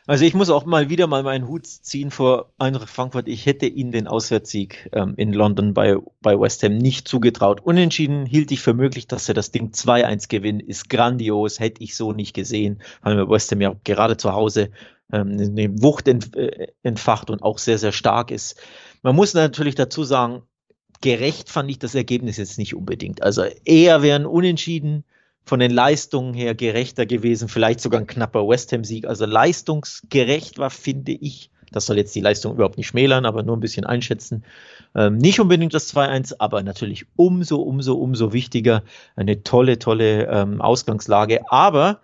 Also ich muss auch mal wieder mal meinen Hut ziehen vor Eintracht Frankfurt. Ich hätte ihnen den Auswärtssieg ähm, in London bei, bei West Ham nicht zugetraut. Unentschieden hielt ich für möglich, dass sie das Ding 2-1 gewinnen. Ist grandios, hätte ich so nicht gesehen, weil West Ham ja gerade zu Hause ähm, eine Wucht äh, entfacht und auch sehr, sehr stark ist. Man muss natürlich dazu sagen, gerecht fand ich das Ergebnis jetzt nicht unbedingt. Also eher wären Unentschieden von den Leistungen her gerechter gewesen, vielleicht sogar ein knapper West Ham-Sieg. Also leistungsgerecht war, finde ich, das soll jetzt die Leistung überhaupt nicht schmälern, aber nur ein bisschen einschätzen. Ähm, nicht unbedingt das 2-1, aber natürlich umso, umso, umso wichtiger. Eine tolle, tolle ähm, Ausgangslage. Aber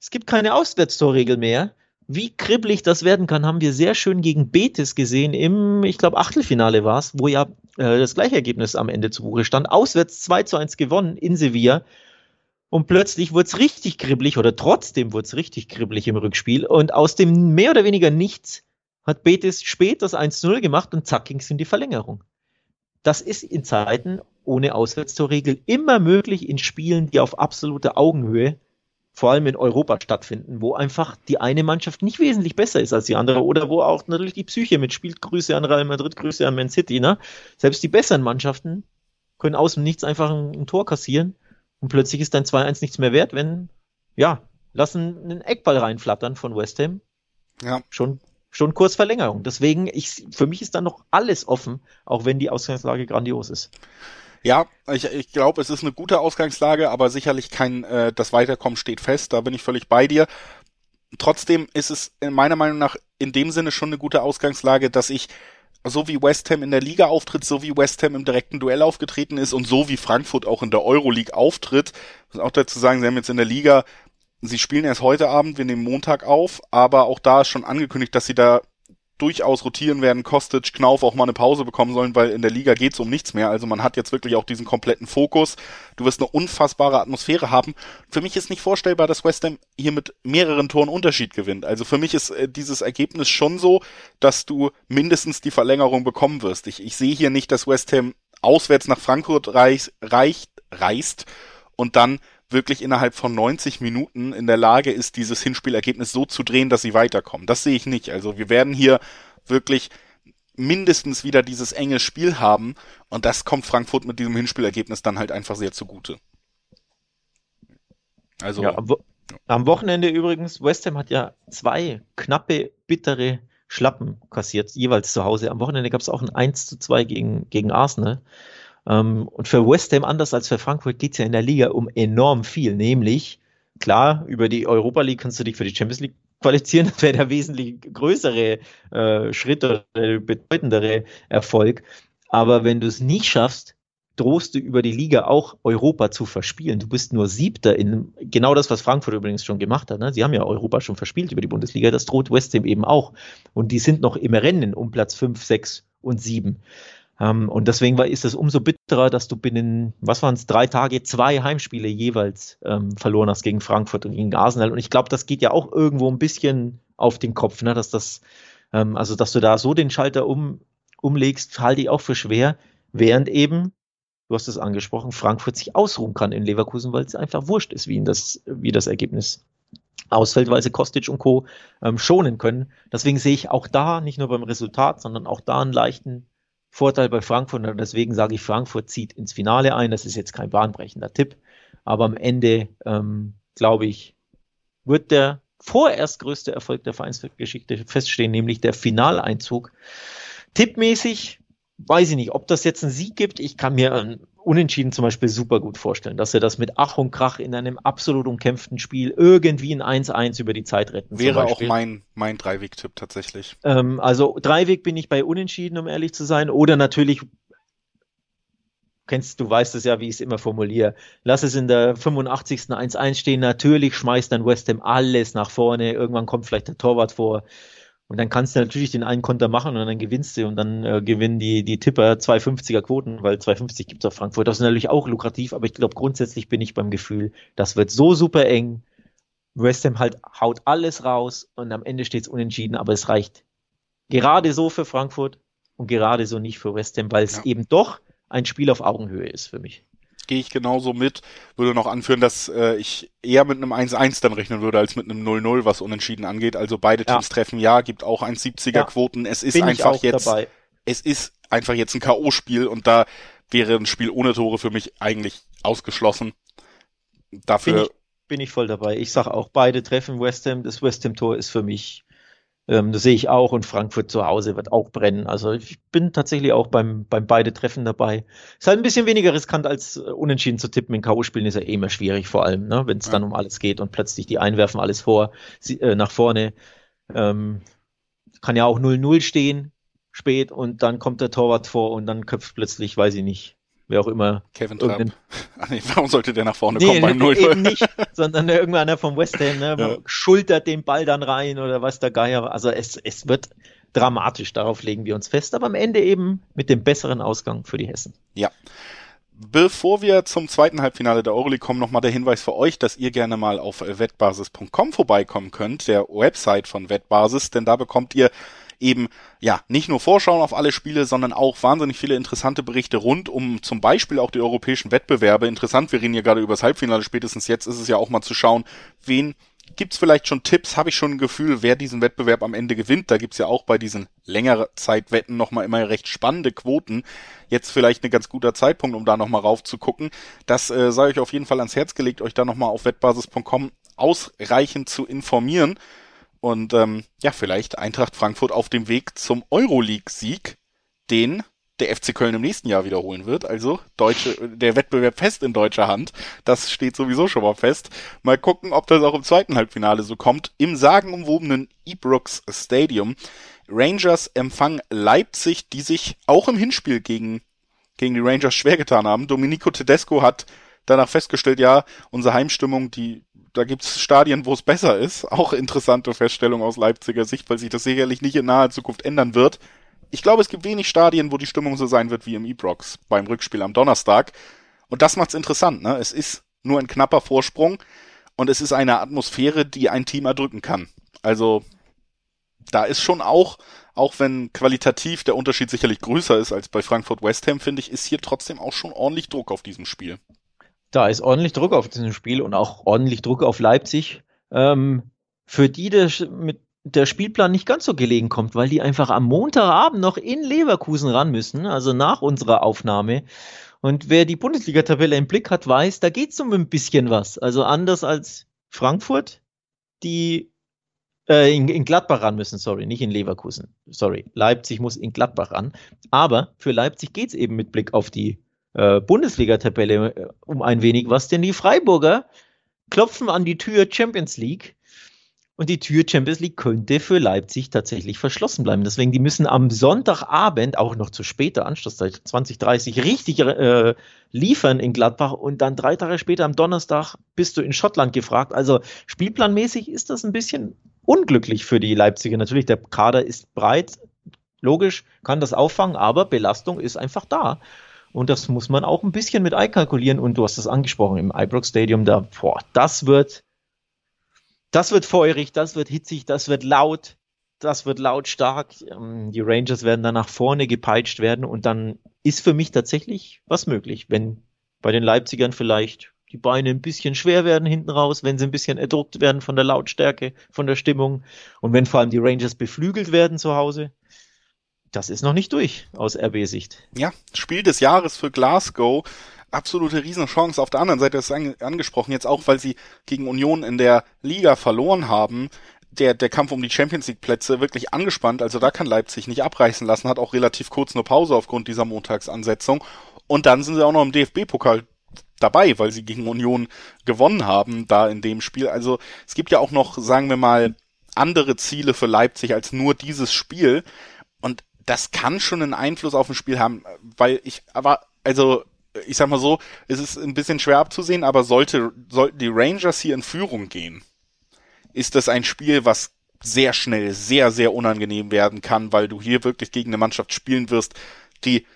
es gibt keine Auswärtstorregel mehr. Wie kribbelig das werden kann, haben wir sehr schön gegen Betis gesehen im, ich glaube, Achtelfinale war es, wo ja äh, das gleiche Ergebnis am Ende zu Buche stand. Auswärts 2 zu 1 gewonnen in Sevilla. Und plötzlich wurde es richtig kribbelig oder trotzdem wurde es richtig kribbelig im Rückspiel. Und aus dem mehr oder weniger nichts hat Betis spät das 1-0 gemacht und zack ging es in die Verlängerung. Das ist in Zeiten ohne Auswärtstorregel immer möglich in Spielen, die auf absoluter Augenhöhe vor allem in Europa stattfinden, wo einfach die eine Mannschaft nicht wesentlich besser ist als die andere oder wo auch natürlich die Psyche mitspielt. Grüße an Real Madrid, Grüße an Man City. Ne? Selbst die besseren Mannschaften können aus dem Nichts einfach ein, ein Tor kassieren und plötzlich ist dein 2-1 nichts mehr wert, wenn, ja, lassen einen Eckball reinflattern von West Ham. Ja. Schon, schon kurz Verlängerung. Deswegen, ich, für mich ist da noch alles offen, auch wenn die Ausgangslage grandios ist. Ja, ich, ich glaube, es ist eine gute Ausgangslage, aber sicherlich kein, äh, das Weiterkommen steht fest, da bin ich völlig bei dir. Trotzdem ist es in meiner Meinung nach in dem Sinne schon eine gute Ausgangslage, dass ich so wie West Ham in der Liga auftritt, so wie West Ham im direkten Duell aufgetreten ist und so wie Frankfurt auch in der Euroleague auftritt, muss auch dazu sagen, sie haben jetzt in der Liga, sie spielen erst heute Abend, wir nehmen Montag auf, aber auch da ist schon angekündigt, dass sie da durchaus rotieren werden, Kostic, Knauf auch mal eine Pause bekommen sollen, weil in der Liga geht's um nichts mehr. Also man hat jetzt wirklich auch diesen kompletten Fokus. Du wirst eine unfassbare Atmosphäre haben. Für mich ist nicht vorstellbar, dass West Ham hier mit mehreren Toren Unterschied gewinnt. Also für mich ist äh, dieses Ergebnis schon so, dass du mindestens die Verlängerung bekommen wirst. Ich, ich sehe hier nicht, dass West Ham auswärts nach Frankfurt reich, reicht, reist und dann wirklich innerhalb von 90 Minuten in der Lage ist, dieses Hinspielergebnis so zu drehen, dass sie weiterkommen. Das sehe ich nicht. Also wir werden hier wirklich mindestens wieder dieses enge Spiel haben und das kommt Frankfurt mit diesem Hinspielergebnis dann halt einfach sehr zugute. Also ja, am, Wo am Wochenende übrigens, West Ham hat ja zwei knappe, bittere Schlappen kassiert, jeweils zu Hause. Am Wochenende gab es auch ein 1 zu 2 gegen, gegen Arsenal. Ähm, und für West Ham, anders als für Frankfurt, geht es ja in der Liga um enorm viel. Nämlich, klar, über die Europa League kannst du dich für die Champions League qualifizieren. Das wäre der wesentlich größere äh, Schritt oder der bedeutendere Erfolg. Aber wenn du es nicht schaffst, drohst du über die Liga auch Europa zu verspielen. Du bist nur Siebter in genau das, was Frankfurt übrigens schon gemacht hat. Ne? Sie haben ja Europa schon verspielt über die Bundesliga. Das droht West Ham eben auch. Und die sind noch im Rennen um Platz 5, 6 und 7. Ähm, und deswegen war, ist es umso bitterer, dass du binnen, was waren es, drei Tage zwei Heimspiele jeweils ähm, verloren hast gegen Frankfurt und gegen Arsenal. Und ich glaube, das geht ja auch irgendwo ein bisschen auf den Kopf, ne? dass das, ähm, also dass du da so den Schalter um, umlegst, halte ich auch für schwer, während eben, du hast es angesprochen, Frankfurt sich ausruhen kann in Leverkusen, weil es einfach wurscht ist, wie, das, wie das Ergebnis ausfällt, weil sie Kostic und Co. Ähm, schonen können. Deswegen sehe ich auch da nicht nur beim Resultat, sondern auch da einen leichten Vorteil bei Frankfurt und deswegen sage ich, Frankfurt zieht ins Finale ein. Das ist jetzt kein bahnbrechender Tipp, aber am Ende, ähm, glaube ich, wird der vorerst größte Erfolg der Vereinsgeschichte feststehen, nämlich der Finaleinzug. Tippmäßig weiß ich nicht, ob das jetzt einen Sieg gibt. Ich kann mir einen Unentschieden zum Beispiel super gut vorstellen, dass er das mit Ach und Krach in einem absolut umkämpften Spiel irgendwie ein 1-1 über die Zeit retten. Wäre auch mein, mein Dreiweg-Tipp tatsächlich. Ähm, also Dreiweg bin ich bei Unentschieden, um ehrlich zu sein. Oder natürlich kennst du weißt es ja, wie ich es immer formuliere. Lass es in der 85. 1-1 stehen. Natürlich schmeißt dann West Ham alles nach vorne. Irgendwann kommt vielleicht der Torwart vor. Und dann kannst du natürlich den einen Konter machen und dann gewinnst du und dann äh, gewinnen die, die Tipper 250er Quoten, weil 250 gibt's auf Frankfurt. Das ist natürlich auch lukrativ, aber ich glaube grundsätzlich bin ich beim Gefühl, das wird so super eng. West Ham halt haut alles raus und am Ende steht's unentschieden, aber es reicht gerade so für Frankfurt und gerade so nicht für West Ham, weil es ja. eben doch ein Spiel auf Augenhöhe ist für mich gehe ich genauso mit. Würde noch anführen, dass äh, ich eher mit einem 1-1 dann rechnen würde, als mit einem 0-0, was unentschieden angeht. Also beide ja. Teams treffen ja, gibt auch 1,70er ja. Quoten. Es ist Bin einfach jetzt, dabei. es ist einfach jetzt ein K.O.-Spiel und da wäre ein Spiel ohne Tore für mich eigentlich ausgeschlossen. Dafür bin ich, bin ich voll dabei. Ich sage auch, beide treffen West Ham. Das West Ham-Tor ist für mich ähm, das sehe ich auch und Frankfurt zu Hause wird auch brennen. Also ich bin tatsächlich auch beim, beim beide Treffen dabei. Ist halt ein bisschen weniger riskant als äh, unentschieden zu tippen. In K.O.-Spielen ist ja eh immer schwierig, vor allem, ne? wenn es dann um alles geht und plötzlich die einwerfen alles vor, sie, äh, nach vorne. Ähm, kann ja auch 0-0 stehen, spät und dann kommt der Torwart vor und dann köpft plötzlich, weiß ich nicht, wer auch immer. Kevin Trapp. Ach nee, warum sollte der nach vorne nee, kommen beim 0 eben nicht, sondern irgendeiner vom West Ham, ne, ja. schultert den Ball dann rein oder was der Geier. Also es, es wird dramatisch, darauf legen wir uns fest, aber am Ende eben mit dem besseren Ausgang für die Hessen. Ja. Bevor wir zum zweiten Halbfinale der Euroleague kommen, nochmal der Hinweis für euch, dass ihr gerne mal auf wettbasis.com vorbeikommen könnt, der Website von Wettbasis, denn da bekommt ihr eben ja nicht nur Vorschauen auf alle Spiele, sondern auch wahnsinnig viele interessante Berichte rund um zum Beispiel auch die europäischen Wettbewerbe. Interessant, wir reden hier gerade über das Halbfinale, spätestens jetzt ist es ja auch mal zu schauen, wen gibt's vielleicht schon Tipps? Habe ich schon ein Gefühl, wer diesen Wettbewerb am Ende gewinnt? Da gibt's ja auch bei diesen längere Zeitwetten nochmal immer recht spannende Quoten. Jetzt vielleicht ein ganz guter Zeitpunkt, um da nochmal raufzugucken. Das äh, sei euch auf jeden Fall ans Herz gelegt, euch da nochmal auf wettbasis.com ausreichend zu informieren. Und ähm, ja, vielleicht Eintracht Frankfurt auf dem Weg zum Euroleague-Sieg, den der FC Köln im nächsten Jahr wiederholen wird. Also deutsche, der Wettbewerb fest in deutscher Hand. Das steht sowieso schon mal fest. Mal gucken, ob das auch im zweiten Halbfinale so kommt. Im sagenumwobenen Ebrooks Stadium. Rangers empfangen Leipzig, die sich auch im Hinspiel gegen, gegen die Rangers schwer getan haben. Domenico Tedesco hat danach festgestellt, ja, unsere Heimstimmung, die, da gibt's Stadien, wo es besser ist. Auch interessante Feststellung aus Leipziger Sicht, weil sich das sicherlich nicht in naher Zukunft ändern wird. Ich glaube, es gibt wenig Stadien, wo die Stimmung so sein wird wie im Ebrox beim Rückspiel am Donnerstag. Und das macht's interessant, ne? Es ist nur ein knapper Vorsprung und es ist eine Atmosphäre, die ein Team erdrücken kann. Also, da ist schon auch, auch wenn qualitativ der Unterschied sicherlich größer ist als bei Frankfurt West Ham, finde ich, ist hier trotzdem auch schon ordentlich Druck auf diesem Spiel. Da ist ordentlich Druck auf diesem Spiel und auch ordentlich Druck auf Leipzig. Ähm, für die das mit der Spielplan nicht ganz so gelegen kommt, weil die einfach am Montagabend noch in Leverkusen ran müssen, also nach unserer Aufnahme. Und wer die Bundesliga-Tabelle im Blick hat, weiß, da geht es um ein bisschen was. Also anders als Frankfurt, die äh, in, in, Gladbach ran müssen, sorry, nicht in Leverkusen. Sorry, Leipzig muss in Gladbach ran. Aber für Leipzig geht es eben mit Blick auf die äh, Bundesliga-Tabelle äh, um ein wenig was, denn die Freiburger klopfen an die Tür Champions League und die Tür Champions League könnte für Leipzig tatsächlich verschlossen bleiben. Deswegen, die müssen am Sonntagabend, auch noch zu später Anschlusszeit, 2030, richtig äh, liefern in Gladbach und dann drei Tage später am Donnerstag bist du in Schottland gefragt. Also spielplanmäßig ist das ein bisschen unglücklich für die Leipziger. Natürlich, der Kader ist breit, logisch, kann das auffangen, aber Belastung ist einfach da. Und das muss man auch ein bisschen mit einkalkulieren. Und du hast das angesprochen im Ibrox Stadium, da, boah, das wird das wird feurig, das wird hitzig, das wird laut, das wird lautstark. Ähm, die Rangers werden dann nach vorne gepeitscht werden und dann ist für mich tatsächlich was möglich, wenn bei den Leipzigern vielleicht die Beine ein bisschen schwer werden hinten raus, wenn sie ein bisschen erdruckt werden von der Lautstärke, von der Stimmung und wenn vor allem die Rangers beflügelt werden zu Hause. Das ist noch nicht durch aus RB-Sicht. Ja, Spiel des Jahres für Glasgow absolute Riesenchance. Auf der anderen Seite ist es angesprochen, jetzt auch, weil sie gegen Union in der Liga verloren haben, der, der Kampf um die Champions League Plätze wirklich angespannt. Also da kann Leipzig nicht abreißen lassen, hat auch relativ kurz eine Pause aufgrund dieser Montagsansetzung. Und dann sind sie auch noch im DFB-Pokal dabei, weil sie gegen Union gewonnen haben, da in dem Spiel. Also es gibt ja auch noch, sagen wir mal, andere Ziele für Leipzig als nur dieses Spiel. Das kann schon einen Einfluss auf ein Spiel haben, weil ich, aber, also ich sag mal so, es ist ein bisschen schwer abzusehen, aber sollte, sollten die Rangers hier in Führung gehen, ist das ein Spiel, was sehr schnell sehr, sehr unangenehm werden kann, weil du hier wirklich gegen eine Mannschaft spielen wirst, die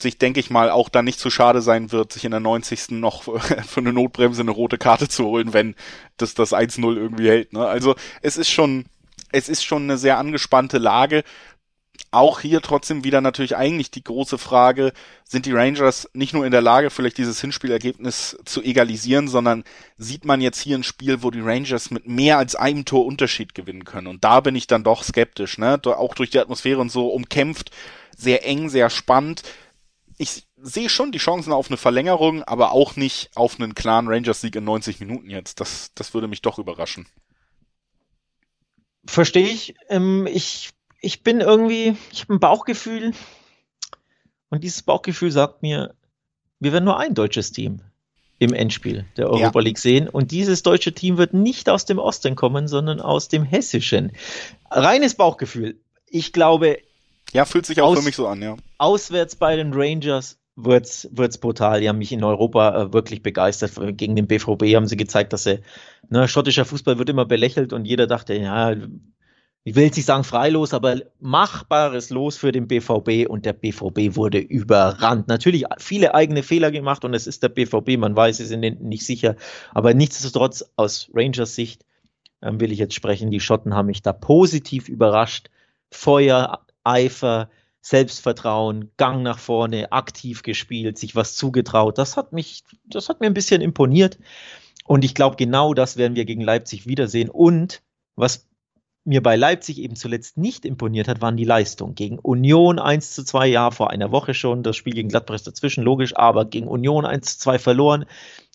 sich, denke ich mal, auch dann nicht zu schade sein wird, sich in der 90. noch für eine Notbremse eine rote Karte zu holen, wenn das das 1-0 irgendwie hält. Ne? Also es ist schon, es ist schon eine sehr angespannte Lage auch hier trotzdem wieder natürlich eigentlich die große Frage, sind die Rangers nicht nur in der Lage, vielleicht dieses Hinspielergebnis zu egalisieren, sondern sieht man jetzt hier ein Spiel, wo die Rangers mit mehr als einem Tor Unterschied gewinnen können? Und da bin ich dann doch skeptisch, ne? Auch durch die Atmosphäre und so umkämpft, sehr eng, sehr spannend. Ich sehe schon die Chancen auf eine Verlängerung, aber auch nicht auf einen klaren Rangers-Sieg in 90 Minuten jetzt. Das, das würde mich doch überraschen. Verstehe ich. Ähm, ich ich bin irgendwie, ich habe ein Bauchgefühl und dieses Bauchgefühl sagt mir, wir werden nur ein deutsches Team im Endspiel der Europa ja. League sehen. Und dieses deutsche Team wird nicht aus dem Osten kommen, sondern aus dem Hessischen. Reines Bauchgefühl. Ich glaube. Ja, fühlt sich auch aus, für mich so an, ja. Auswärts bei den Rangers wird's, wird's brutal. Die haben mich in Europa äh, wirklich begeistert. Gegen den BVB haben sie gezeigt, dass sie, ne, schottischer Fußball wird immer belächelt und jeder dachte, ja, ich will jetzt nicht sagen freilos, aber machbares Los für den BVB und der BVB wurde überrannt. Natürlich viele eigene Fehler gemacht und es ist der BVB, man weiß, sie sind nicht sicher, aber nichtsdestotrotz aus Rangers Sicht ähm, will ich jetzt sprechen, die Schotten haben mich da positiv überrascht. Feuer, Eifer, Selbstvertrauen, Gang nach vorne, aktiv gespielt, sich was zugetraut. Das hat mich, das hat mir ein bisschen imponiert. Und ich glaube, genau das werden wir gegen Leipzig wiedersehen. Und was mir bei Leipzig eben zuletzt nicht imponiert hat, waren die Leistungen. Gegen Union 1 zu 2, ja, vor einer Woche schon, das Spiel gegen Gladbach dazwischen, logisch, aber gegen Union 1 zu 2 verloren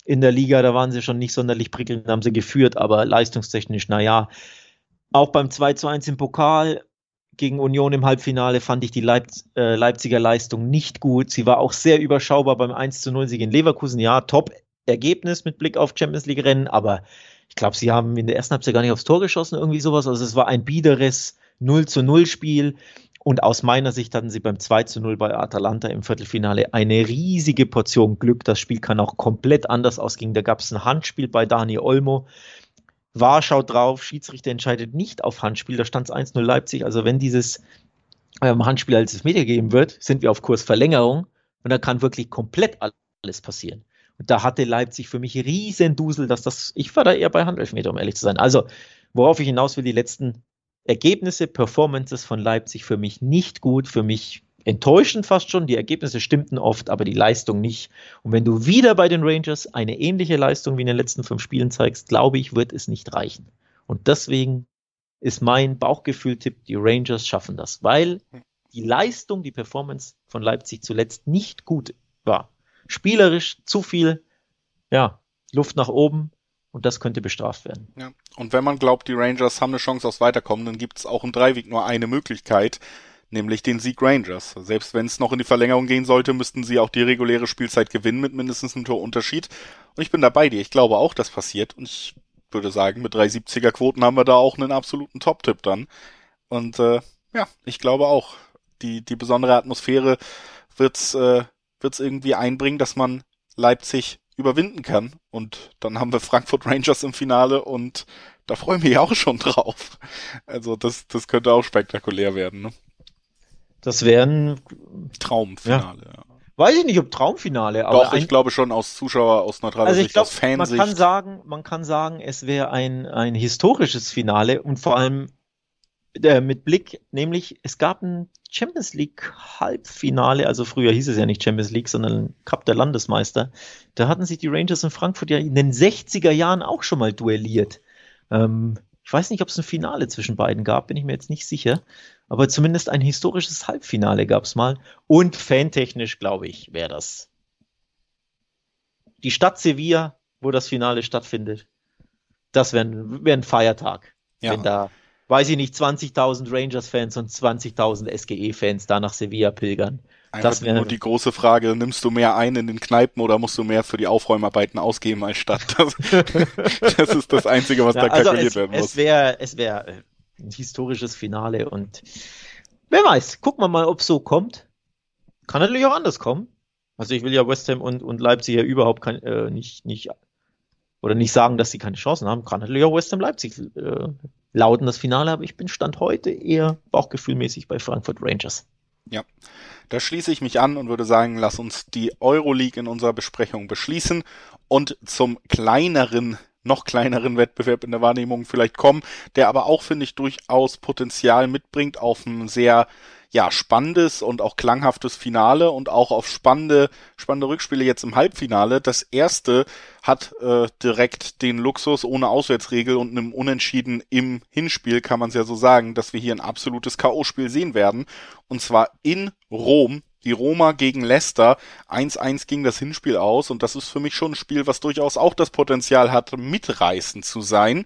in der Liga, da waren sie schon nicht sonderlich prickelnd, haben sie geführt, aber leistungstechnisch, naja, auch beim 2 zu 1 im Pokal gegen Union im Halbfinale fand ich die Leip äh, Leipziger Leistung nicht gut. Sie war auch sehr überschaubar beim 1 zu 0 Sieg in Leverkusen. Ja, top Ergebnis mit Blick auf Champions League Rennen, aber ich glaube, sie haben in der ersten Halbzeit gar nicht aufs Tor geschossen, irgendwie sowas. Also es war ein biederes 0 zu 0 Spiel. Und aus meiner Sicht hatten sie beim 2 zu 0 bei Atalanta im Viertelfinale eine riesige Portion Glück. Das Spiel kann auch komplett anders ausgehen. Da gab es ein Handspiel bei Dani Olmo. War schaut drauf, Schiedsrichter entscheidet nicht auf Handspiel, da stand es 1-0 Leipzig. Also wenn dieses ähm, Handspiel als Meter gegeben wird, sind wir auf Kurs Verlängerung und da kann wirklich komplett alles passieren. Und da hatte Leipzig für mich riesen Dusel, dass das, ich war da eher bei Handelfmeter, um ehrlich zu sein. Also, worauf ich hinaus will, die letzten Ergebnisse, Performances von Leipzig für mich nicht gut, für mich enttäuschend fast schon. Die Ergebnisse stimmten oft, aber die Leistung nicht. Und wenn du wieder bei den Rangers eine ähnliche Leistung wie in den letzten fünf Spielen zeigst, glaube ich, wird es nicht reichen. Und deswegen ist mein Bauchgefühl-Tipp, die Rangers schaffen das, weil die Leistung, die Performance von Leipzig zuletzt nicht gut war. Spielerisch zu viel, ja, Luft nach oben und das könnte bestraft werden. Ja. Und wenn man glaubt, die Rangers haben eine Chance aufs Weiterkommen, dann gibt es auch im Dreiweg nur eine Möglichkeit nämlich den Sieg Rangers. Selbst wenn es noch in die Verlängerung gehen sollte, müssten sie auch die reguläre Spielzeit gewinnen mit mindestens einem Torunterschied. Und ich bin da bei dir. Ich glaube auch, das passiert. Und ich würde sagen, mit 370er Quoten haben wir da auch einen absoluten Top-Tipp dann. Und äh, ja, ich glaube auch, die, die besondere Atmosphäre wird's, äh, wird's irgendwie einbringen, dass man Leipzig überwinden kann. Und dann haben wir Frankfurt Rangers im Finale und da freue ich mich auch schon drauf. Also das, das könnte auch spektakulär werden. Ne? Das wäre ein Traumfinale. Ja. Weiß ich nicht, ob Traumfinale, aber. Doch, ich glaube schon aus Zuschauer, aus neutraler also Sicht, glaub, aus Fansicht. Man kann sagen, man kann sagen, es wäre ein, ein historisches Finale und vor allem äh, mit Blick, nämlich es gab ein Champions League Halbfinale, also früher hieß es ja nicht Champions League, sondern Cup der Landesmeister. Da hatten sich die Rangers in Frankfurt ja in den 60er Jahren auch schon mal duelliert. Ähm, ich weiß nicht, ob es ein Finale zwischen beiden gab, bin ich mir jetzt nicht sicher. Aber zumindest ein historisches Halbfinale gab es mal. Und fantechnisch, glaube ich, wäre das die Stadt Sevilla, wo das Finale stattfindet. Das wäre wär ein Feiertag. Ja. Wenn da, weiß ich nicht, 20.000 Rangers-Fans und 20.000 SGE-Fans da nach Sevilla pilgern. Das wäre nur die große Frage, nimmst du mehr ein in den Kneipen oder musst du mehr für die Aufräumarbeiten ausgeben als Stadt? Das, das ist das Einzige, was ja, da also kalkuliert es, werden muss. Es wäre es wär äh, ein historisches Finale und wer weiß, gucken wir mal, ob es so kommt. Kann natürlich auch anders kommen. Also ich will ja West Ham und, und Leipzig ja überhaupt kein, äh, nicht, nicht oder nicht sagen, dass sie keine Chancen haben. Kann natürlich auch West Ham Leipzig äh, lauten das Finale, aber ich bin Stand heute eher bauchgefühlmäßig bei Frankfurt Rangers. Ja, da schließe ich mich an und würde sagen, lass uns die Euroleague in unserer Besprechung beschließen und zum kleineren noch kleineren Wettbewerb in der Wahrnehmung vielleicht kommen, der aber auch, finde ich, durchaus Potenzial mitbringt auf ein sehr ja, spannendes und auch klanghaftes Finale und auch auf spannende, spannende Rückspiele jetzt im Halbfinale. Das erste hat äh, direkt den Luxus ohne Auswärtsregel und einem Unentschieden im Hinspiel, kann man es ja so sagen, dass wir hier ein absolutes K.O.-Spiel sehen werden. Und zwar in Rom die Roma gegen Leicester. 1-1 ging das Hinspiel aus und das ist für mich schon ein Spiel, was durchaus auch das Potenzial hat, mitreißend zu sein.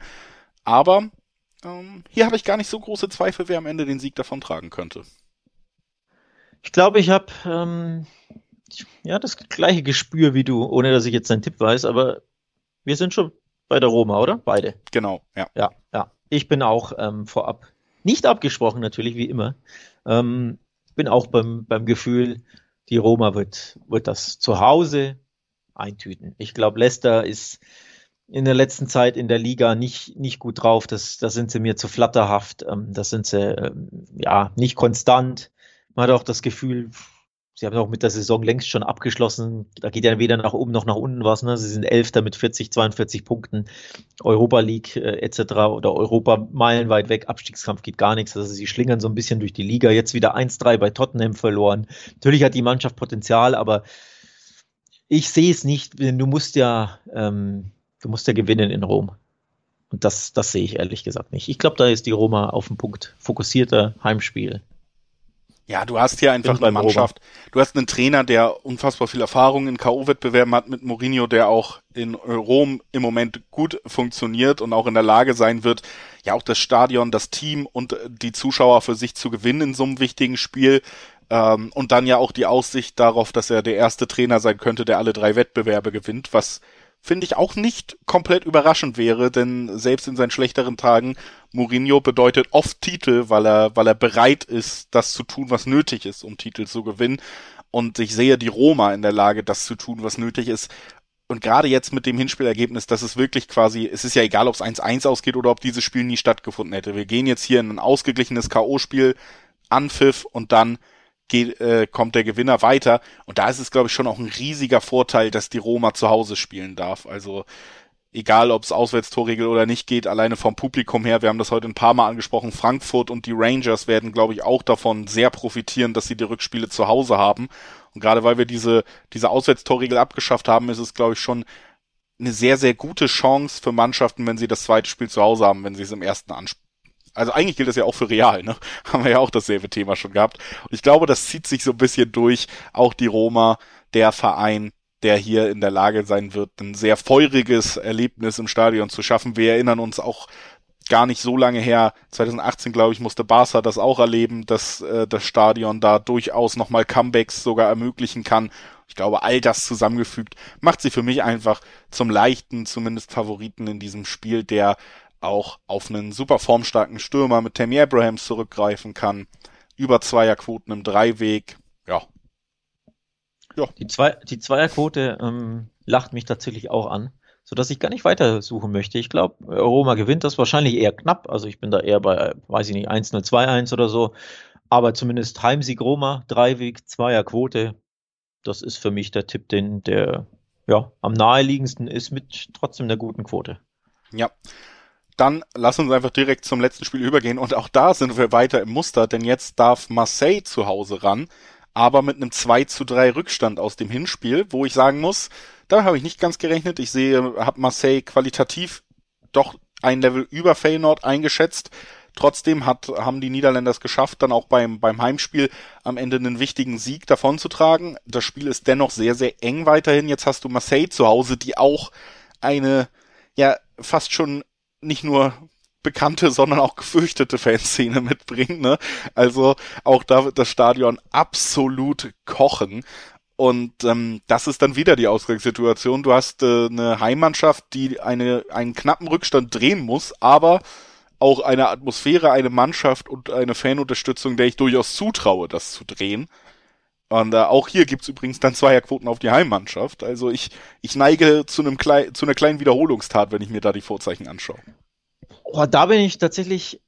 Aber ähm, hier habe ich gar nicht so große Zweifel, wer am Ende den Sieg davon tragen könnte. Ich glaube, ich habe ähm, ja das gleiche Gespür wie du, ohne dass ich jetzt deinen Tipp weiß, aber wir sind schon bei der Roma, oder? Beide. Genau, ja. Ja, ja. Ich bin auch ähm, vorab nicht abgesprochen, natürlich, wie immer. Ähm, bin auch beim, beim Gefühl, die Roma wird, wird das zu Hause eintüten. Ich glaube, Leicester ist in der letzten Zeit in der Liga nicht, nicht gut drauf. Das, das sind sie mir zu flatterhaft. Ähm, das sind sie ähm, ja nicht konstant. Man hat auch das Gefühl, Sie haben auch mit der Saison längst schon abgeschlossen. Da geht ja weder nach oben noch nach unten was. Ne? Sie sind Elfter mit 40, 42 Punkten. Europa League äh, etc. oder Europa meilenweit weg. Abstiegskampf geht gar nichts. Also sie schlingern so ein bisschen durch die Liga. Jetzt wieder 1-3 bei Tottenham verloren. Natürlich hat die Mannschaft Potenzial, aber ich sehe es nicht. Du musst ja, ähm, du musst ja gewinnen in Rom. Und das, das sehe ich ehrlich gesagt nicht. Ich glaube, da ist die Roma auf den Punkt fokussierter Heimspiel. Ja, du hast hier einfach eine Mannschaft. Robert. Du hast einen Trainer, der unfassbar viel Erfahrung in K.O.-Wettbewerben hat mit Mourinho, der auch in Rom im Moment gut funktioniert und auch in der Lage sein wird, ja auch das Stadion, das Team und die Zuschauer für sich zu gewinnen in so einem wichtigen Spiel. Ähm, und dann ja auch die Aussicht darauf, dass er der erste Trainer sein könnte, der alle drei Wettbewerbe gewinnt, was finde ich auch nicht komplett überraschend wäre, denn selbst in seinen schlechteren Tagen, Mourinho bedeutet oft Titel, weil er, weil er bereit ist, das zu tun, was nötig ist, um Titel zu gewinnen. Und ich sehe die Roma in der Lage, das zu tun, was nötig ist. Und gerade jetzt mit dem Hinspielergebnis, dass es wirklich quasi, es ist ja egal, ob es 1-1 ausgeht oder ob dieses Spiel nie stattgefunden hätte. Wir gehen jetzt hier in ein ausgeglichenes K.O.-Spiel, Anpfiff und dann geht, äh, kommt der Gewinner weiter. Und da ist es, glaube ich, schon auch ein riesiger Vorteil, dass die Roma zu Hause spielen darf. Also egal, ob es Auswärtstorregel oder nicht geht, alleine vom Publikum her, wir haben das heute ein paar Mal angesprochen, Frankfurt und die Rangers werden, glaube ich, auch davon sehr profitieren, dass sie die Rückspiele zu Hause haben. Und gerade weil wir diese, diese Auswärtstorregel abgeschafft haben, ist es, glaube ich, schon eine sehr, sehr gute Chance für Mannschaften, wenn sie das zweite Spiel zu Hause haben, wenn sie es im ersten also eigentlich gilt das ja auch für Real, ne? Haben wir ja auch dasselbe Thema schon gehabt. Und ich glaube, das zieht sich so ein bisschen durch. Auch die Roma, der Verein, der hier in der Lage sein wird, ein sehr feuriges Erlebnis im Stadion zu schaffen. Wir erinnern uns auch gar nicht so lange her, 2018 glaube ich, musste Barca das auch erleben, dass äh, das Stadion da durchaus nochmal Comebacks sogar ermöglichen kann. Ich glaube, all das zusammengefügt macht sie für mich einfach zum leichten, zumindest Favoriten in diesem Spiel, der auch auf einen super formstarken Stürmer mit Tammy Abrahams zurückgreifen kann. Über Zweierquoten im Dreiweg. Ja. ja. Die, Zwei, die Zweierquote ähm, lacht mich tatsächlich auch an, so dass ich gar nicht weiter suchen möchte. Ich glaube, Roma gewinnt das wahrscheinlich eher knapp. Also ich bin da eher bei, weiß ich nicht, 1-0, 2-1 oder so. Aber zumindest Heimsieg Roma, Dreiweg, Zweierquote. Das ist für mich der Tipp, den der ja, am naheliegendsten ist mit trotzdem der guten Quote. Ja, dann lass uns einfach direkt zum letzten Spiel übergehen und auch da sind wir weiter im Muster, denn jetzt darf Marseille zu Hause ran, aber mit einem 2 zu 3 Rückstand aus dem Hinspiel, wo ich sagen muss, da habe ich nicht ganz gerechnet. Ich sehe, habe Marseille qualitativ doch ein Level über Feyenoord eingeschätzt. Trotzdem hat, haben die Niederländer es geschafft, dann auch beim, beim Heimspiel am Ende einen wichtigen Sieg davonzutragen. Das Spiel ist dennoch sehr, sehr eng weiterhin. Jetzt hast du Marseille zu Hause, die auch eine, ja, fast schon nicht nur bekannte, sondern auch gefürchtete Fanszene mitbringt. Ne? Also auch da wird das Stadion absolut kochen. Und ähm, das ist dann wieder die Ausgangssituation. Du hast äh, eine Heimmannschaft, die eine, einen knappen Rückstand drehen muss, aber auch eine Atmosphäre, eine Mannschaft und eine Fanunterstützung, der ich durchaus zutraue, das zu drehen. Und äh, auch hier gibt's übrigens dann Zweierquoten auf die Heimmannschaft. Also ich, ich neige zu, einem klei zu einer kleinen Wiederholungstat, wenn ich mir da die Vorzeichen anschaue. Oh, da bin ich tatsächlich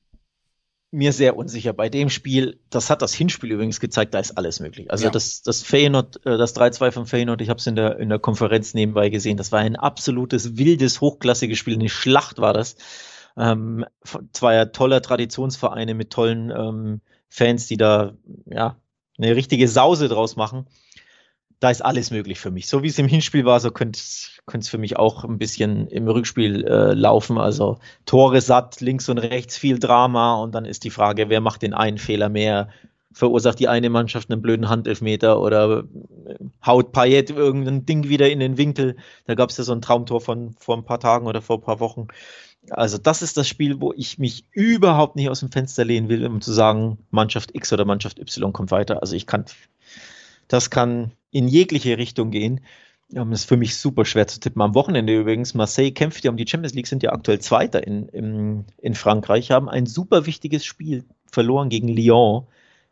mir sehr unsicher. Bei dem Spiel, das hat das Hinspiel übrigens gezeigt, da ist alles möglich. Also ja. das, das Feyenoord, äh, das 3-2 von Feyenoord, ich habe es in der, in der Konferenz nebenbei gesehen, das war ein absolutes, wildes, hochklassiges Spiel, eine Schlacht war das. Ähm, zweier toller Traditionsvereine mit tollen ähm, Fans, die da ja eine richtige Sause draus machen. Da ist alles möglich für mich. So wie es im Hinspiel war, so könnte es für mich auch ein bisschen im Rückspiel äh, laufen. Also Tore satt, links und rechts viel Drama und dann ist die Frage, wer macht den einen Fehler mehr? Verursacht die eine Mannschaft einen blöden Handelfmeter oder äh, haut Payet irgendein Ding wieder in den Winkel? Da gab es ja so ein Traumtor von vor ein paar Tagen oder vor ein paar Wochen. Also das ist das Spiel, wo ich mich überhaupt nicht aus dem Fenster lehnen will, um zu sagen, Mannschaft X oder Mannschaft Y kommt weiter. Also ich kann, das kann in jegliche Richtung gehen. Das ist für mich super schwer zu tippen. Am Wochenende übrigens, Marseille kämpft ja um die Champions League, sind ja aktuell Zweiter in, in, in Frankreich, haben ein super wichtiges Spiel verloren gegen Lyon.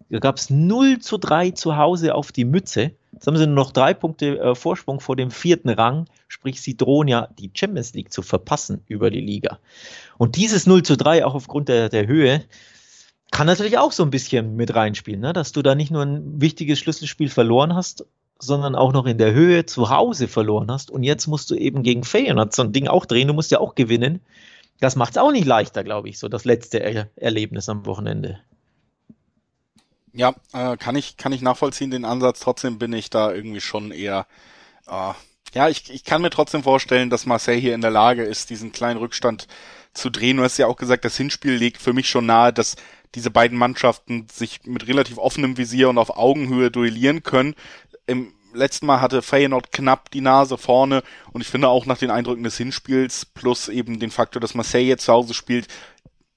Da gab es 0 zu 3 zu Hause auf die Mütze. Jetzt haben sie nur noch drei Punkte äh, Vorsprung vor dem vierten Rang, sprich sie drohen ja die Champions League zu verpassen über die Liga. Und dieses 0 zu 3 auch aufgrund der, der Höhe kann natürlich auch so ein bisschen mit reinspielen, ne? dass du da nicht nur ein wichtiges Schlüsselspiel verloren hast, sondern auch noch in der Höhe zu Hause verloren hast. Und jetzt musst du eben gegen Feyenoord so ein Ding auch drehen, du musst ja auch gewinnen. Das macht es auch nicht leichter, glaube ich, so das letzte er Erlebnis am Wochenende. Ja, äh, kann ich kann ich nachvollziehen den Ansatz. Trotzdem bin ich da irgendwie schon eher. Äh, ja, ich, ich kann mir trotzdem vorstellen, dass Marseille hier in der Lage ist, diesen kleinen Rückstand zu drehen. Du hast ja auch gesagt, das Hinspiel legt für mich schon nahe, dass diese beiden Mannschaften sich mit relativ offenem Visier und auf Augenhöhe duellieren können. Im letzten Mal hatte Feyenoord knapp die Nase vorne und ich finde auch nach den Eindrücken des Hinspiels plus eben den Faktor, dass Marseille jetzt zu Hause spielt,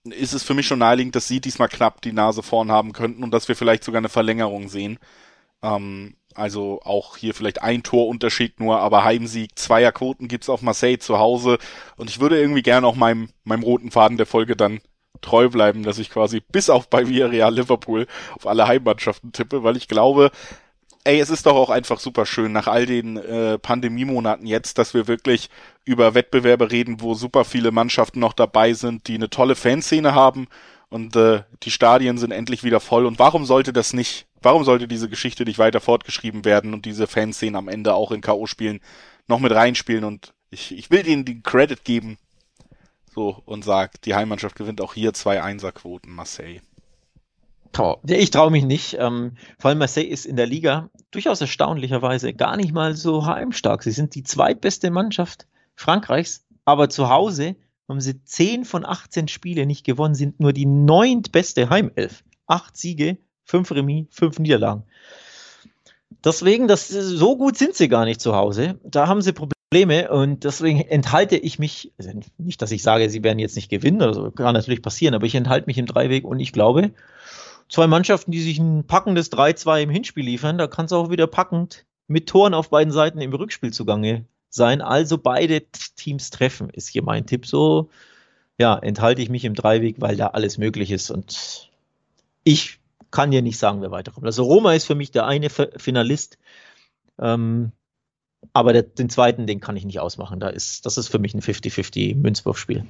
ist es für mich schon naheliegend, dass sie diesmal knapp die Nase vorn haben könnten und dass wir vielleicht sogar eine Verlängerung sehen. Ähm, also auch hier vielleicht ein Torunterschied nur, aber Heimsieg, Zweierquoten gibt's auf Marseille zu Hause. Und ich würde irgendwie gerne auch meinem, meinem roten Faden der Folge dann treu bleiben, dass ich quasi bis auf bei Villarreal Liverpool auf alle Heimmannschaften tippe, weil ich glaube, ey, es ist doch auch einfach super schön nach all den äh, Pandemiemonaten jetzt, dass wir wirklich über Wettbewerbe reden, wo super viele Mannschaften noch dabei sind, die eine tolle Fanszene haben und äh, die Stadien sind endlich wieder voll. Und warum sollte das nicht, warum sollte diese Geschichte nicht weiter fortgeschrieben werden und diese Fanszene am Ende auch in K.O.-Spielen noch mit reinspielen? Und ich, ich will denen den Credit geben, so, und sag, die Heimmannschaft gewinnt auch hier zwei Einserquoten, Marseille. Ich traue mich nicht. Ähm, vor allem Marseille ist in der Liga durchaus erstaunlicherweise gar nicht mal so heimstark. Sie sind die zweitbeste Mannschaft Frankreichs, aber zu Hause haben sie 10 von 18 Spiele nicht gewonnen, sind nur die neuntbeste Heimelf. Acht Siege, fünf Remis, fünf Niederlagen. Deswegen, das, so gut sind sie gar nicht zu Hause. Da haben sie Probleme und deswegen enthalte ich mich, also nicht, dass ich sage, sie werden jetzt nicht gewinnen, also kann natürlich passieren, aber ich enthalte mich im Dreiweg und ich glaube, zwei Mannschaften, die sich ein packendes 3-2 im Hinspiel liefern, da kann es auch wieder packend mit Toren auf beiden Seiten im Rückspiel zugange sein. Also beide Teams treffen, ist hier mein Tipp. So, ja, enthalte ich mich im Dreiweg, weil da alles möglich ist und ich kann dir nicht sagen, wer weiterkommt. Also Roma ist für mich der eine Finalist, ähm, aber der, den zweiten, den kann ich nicht ausmachen. Da ist, das ist für mich ein 50-50 Münzwurfspiel.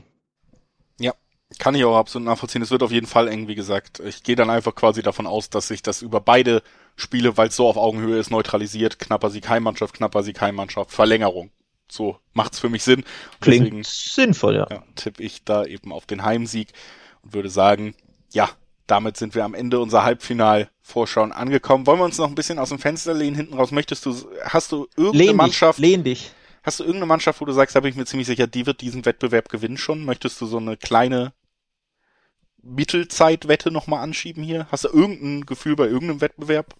Kann ich auch absolut nachvollziehen. Es wird auf jeden Fall eng, wie gesagt. Ich gehe dann einfach quasi davon aus, dass sich das über beide Spiele, weil es so auf Augenhöhe ist, neutralisiert. Knapper Sieg Heimmannschaft, knapper Sieg Heimmannschaft, Verlängerung. So macht's für mich Sinn. Klingt Deswegen, sinnvoll, ja. ja. Tippe ich da eben auf den Heimsieg und würde sagen, ja, damit sind wir am Ende unserer Halbfinal-Vorschauen angekommen. Wollen wir uns noch ein bisschen aus dem Fenster lehnen hinten raus? Möchtest du, hast du irgendeine lehn Mannschaft? Dich, lehn dich. Hast du irgendeine Mannschaft, wo du sagst, da bin ich mir ziemlich sicher, die wird diesen Wettbewerb gewinnen schon? Möchtest du so eine kleine Mittelzeitwette nochmal anschieben hier? Hast du irgendein Gefühl bei irgendeinem Wettbewerb?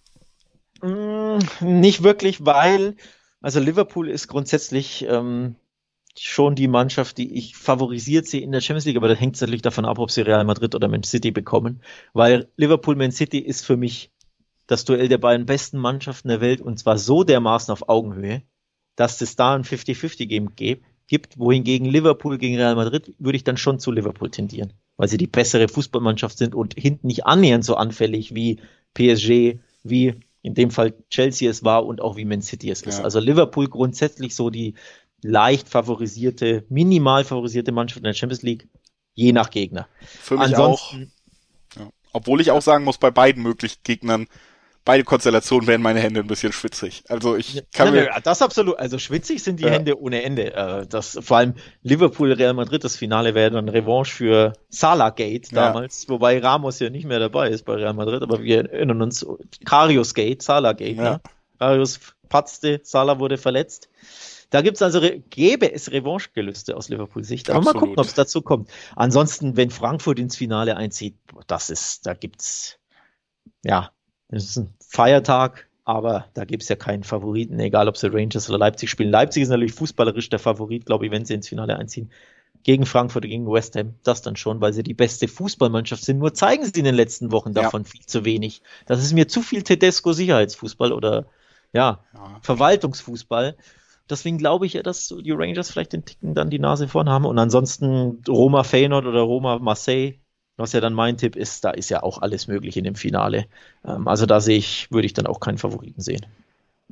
Mm, nicht wirklich, weil, also Liverpool ist grundsätzlich ähm, schon die Mannschaft, die ich favorisiert sehe in der Champions League, aber da hängt natürlich davon ab, ob sie Real Madrid oder Man City bekommen, weil Liverpool Man City ist für mich das Duell der beiden besten Mannschaften der Welt und zwar so dermaßen auf Augenhöhe, dass es da ein 50-50-Game gibt, wohingegen Liverpool gegen Real Madrid würde ich dann schon zu Liverpool tendieren, weil sie die bessere Fußballmannschaft sind und hinten nicht annähernd so anfällig wie PSG, wie in dem Fall Chelsea es war und auch wie Man City es ist. Also Liverpool grundsätzlich so die leicht favorisierte, minimal favorisierte Mannschaft in der Champions League, je nach Gegner. Für mich Ansonsten, auch. Ja. Obwohl ich auch sagen muss, bei beiden möglichen Gegnern, beide Konstellationen werden meine Hände ein bisschen schwitzig. Also ich kann ja, mir das absolut, also schwitzig sind die ja. Hände ohne Ende. Äh, das vor allem Liverpool Real Madrid das Finale wäre dann Revanche für Salah Gate damals, ja. wobei Ramos ja nicht mehr dabei ist bei Real Madrid, aber wir erinnern uns Karius Gate, Salah Gate. Ja. Ne? Karius patzte, Salah wurde verletzt. Da gibt's also, gäbe es Revanchegelüste aus Liverpool-Sicht. Aber Absolut. mal gucken, ob es dazu kommt. Ansonsten, wenn Frankfurt ins Finale einzieht, das ist, da gibt's, ja, das ist ein Feiertag, aber da gibt's ja keinen Favoriten, egal ob sie Rangers oder Leipzig spielen. Leipzig ist natürlich fußballerisch der Favorit, glaube ich, wenn sie ins Finale einziehen. Gegen Frankfurt, gegen West Ham, das dann schon, weil sie die beste Fußballmannschaft sind. Nur zeigen sie in den letzten Wochen davon ja. viel zu wenig. Das ist mir zu viel Tedesco Sicherheitsfußball oder ja, ja. Verwaltungsfußball. Deswegen glaube ich ja, dass die Rangers vielleicht den Ticken dann die Nase vorn haben. Und ansonsten Roma Feyenoord oder Roma Marseille, was ja dann mein Tipp ist, da ist ja auch alles möglich in dem Finale. Ähm, also da sehe ich, würde ich dann auch keinen Favoriten sehen.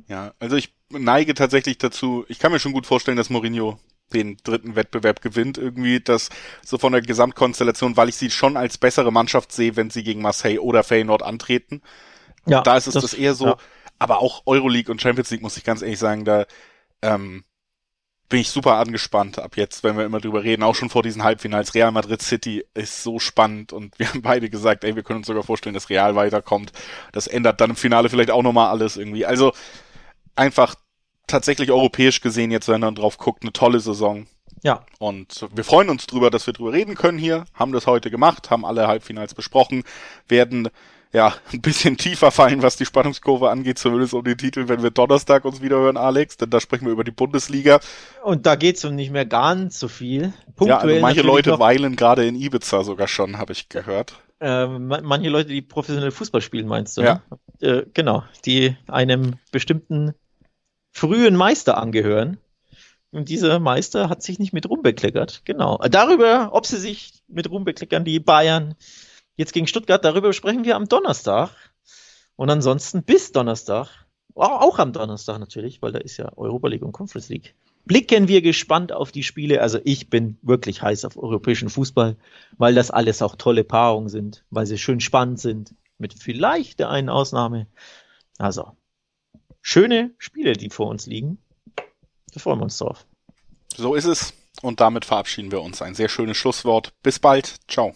Ja, also ich neige tatsächlich dazu, ich kann mir schon gut vorstellen, dass Mourinho den dritten Wettbewerb gewinnt, irgendwie das so von der Gesamtkonstellation, weil ich sie schon als bessere Mannschaft sehe, wenn sie gegen Marseille oder Feyenoord antreten. Ja, da ist es das, das eher so, ja. aber auch Euroleague und Champions League muss ich ganz ehrlich sagen, da ähm, bin ich super angespannt ab jetzt, wenn wir immer drüber reden, auch schon vor diesen Halbfinals. Real Madrid City ist so spannend und wir haben beide gesagt, ey, wir können uns sogar vorstellen, dass Real weiterkommt. Das ändert dann im Finale vielleicht auch nochmal alles irgendwie. Also einfach tatsächlich europäisch gesehen jetzt, wenn man drauf guckt, eine tolle Saison. Ja. Und wir freuen uns drüber, dass wir drüber reden können hier, haben das heute gemacht, haben alle Halbfinals besprochen, werden ja, ein bisschen tiefer fallen, was die Spannungskurve angeht, zumindest um den Titel, wenn wir Donnerstag uns wieder hören, Alex, denn da sprechen wir über die Bundesliga. Und da geht's um nicht mehr ganz so viel. Punktuell ja, also manche Leute noch, weilen gerade in Ibiza sogar schon, habe ich gehört. Äh, manche Leute, die professionell Fußball spielen, meinst du? Ja. Ne? Äh, genau, die einem bestimmten frühen Meister angehören. Und dieser Meister hat sich nicht mit Ruhm bekleckert. Genau. Darüber, ob sie sich mit Ruhm bekleckern, die Bayern, jetzt gegen Stuttgart, darüber sprechen wir am Donnerstag. Und ansonsten bis Donnerstag, auch am Donnerstag natürlich, weil da ist ja Europa League und Conference League, blicken wir gespannt auf die Spiele. Also ich bin wirklich heiß auf europäischen Fußball, weil das alles auch tolle Paarungen sind, weil sie schön spannend sind, mit vielleicht der einen Ausnahme. Also, schöne Spiele, die vor uns liegen. Da freuen wir uns drauf. So ist es. Und damit verabschieden wir uns. Ein sehr schönes Schlusswort. Bis bald. Ciao.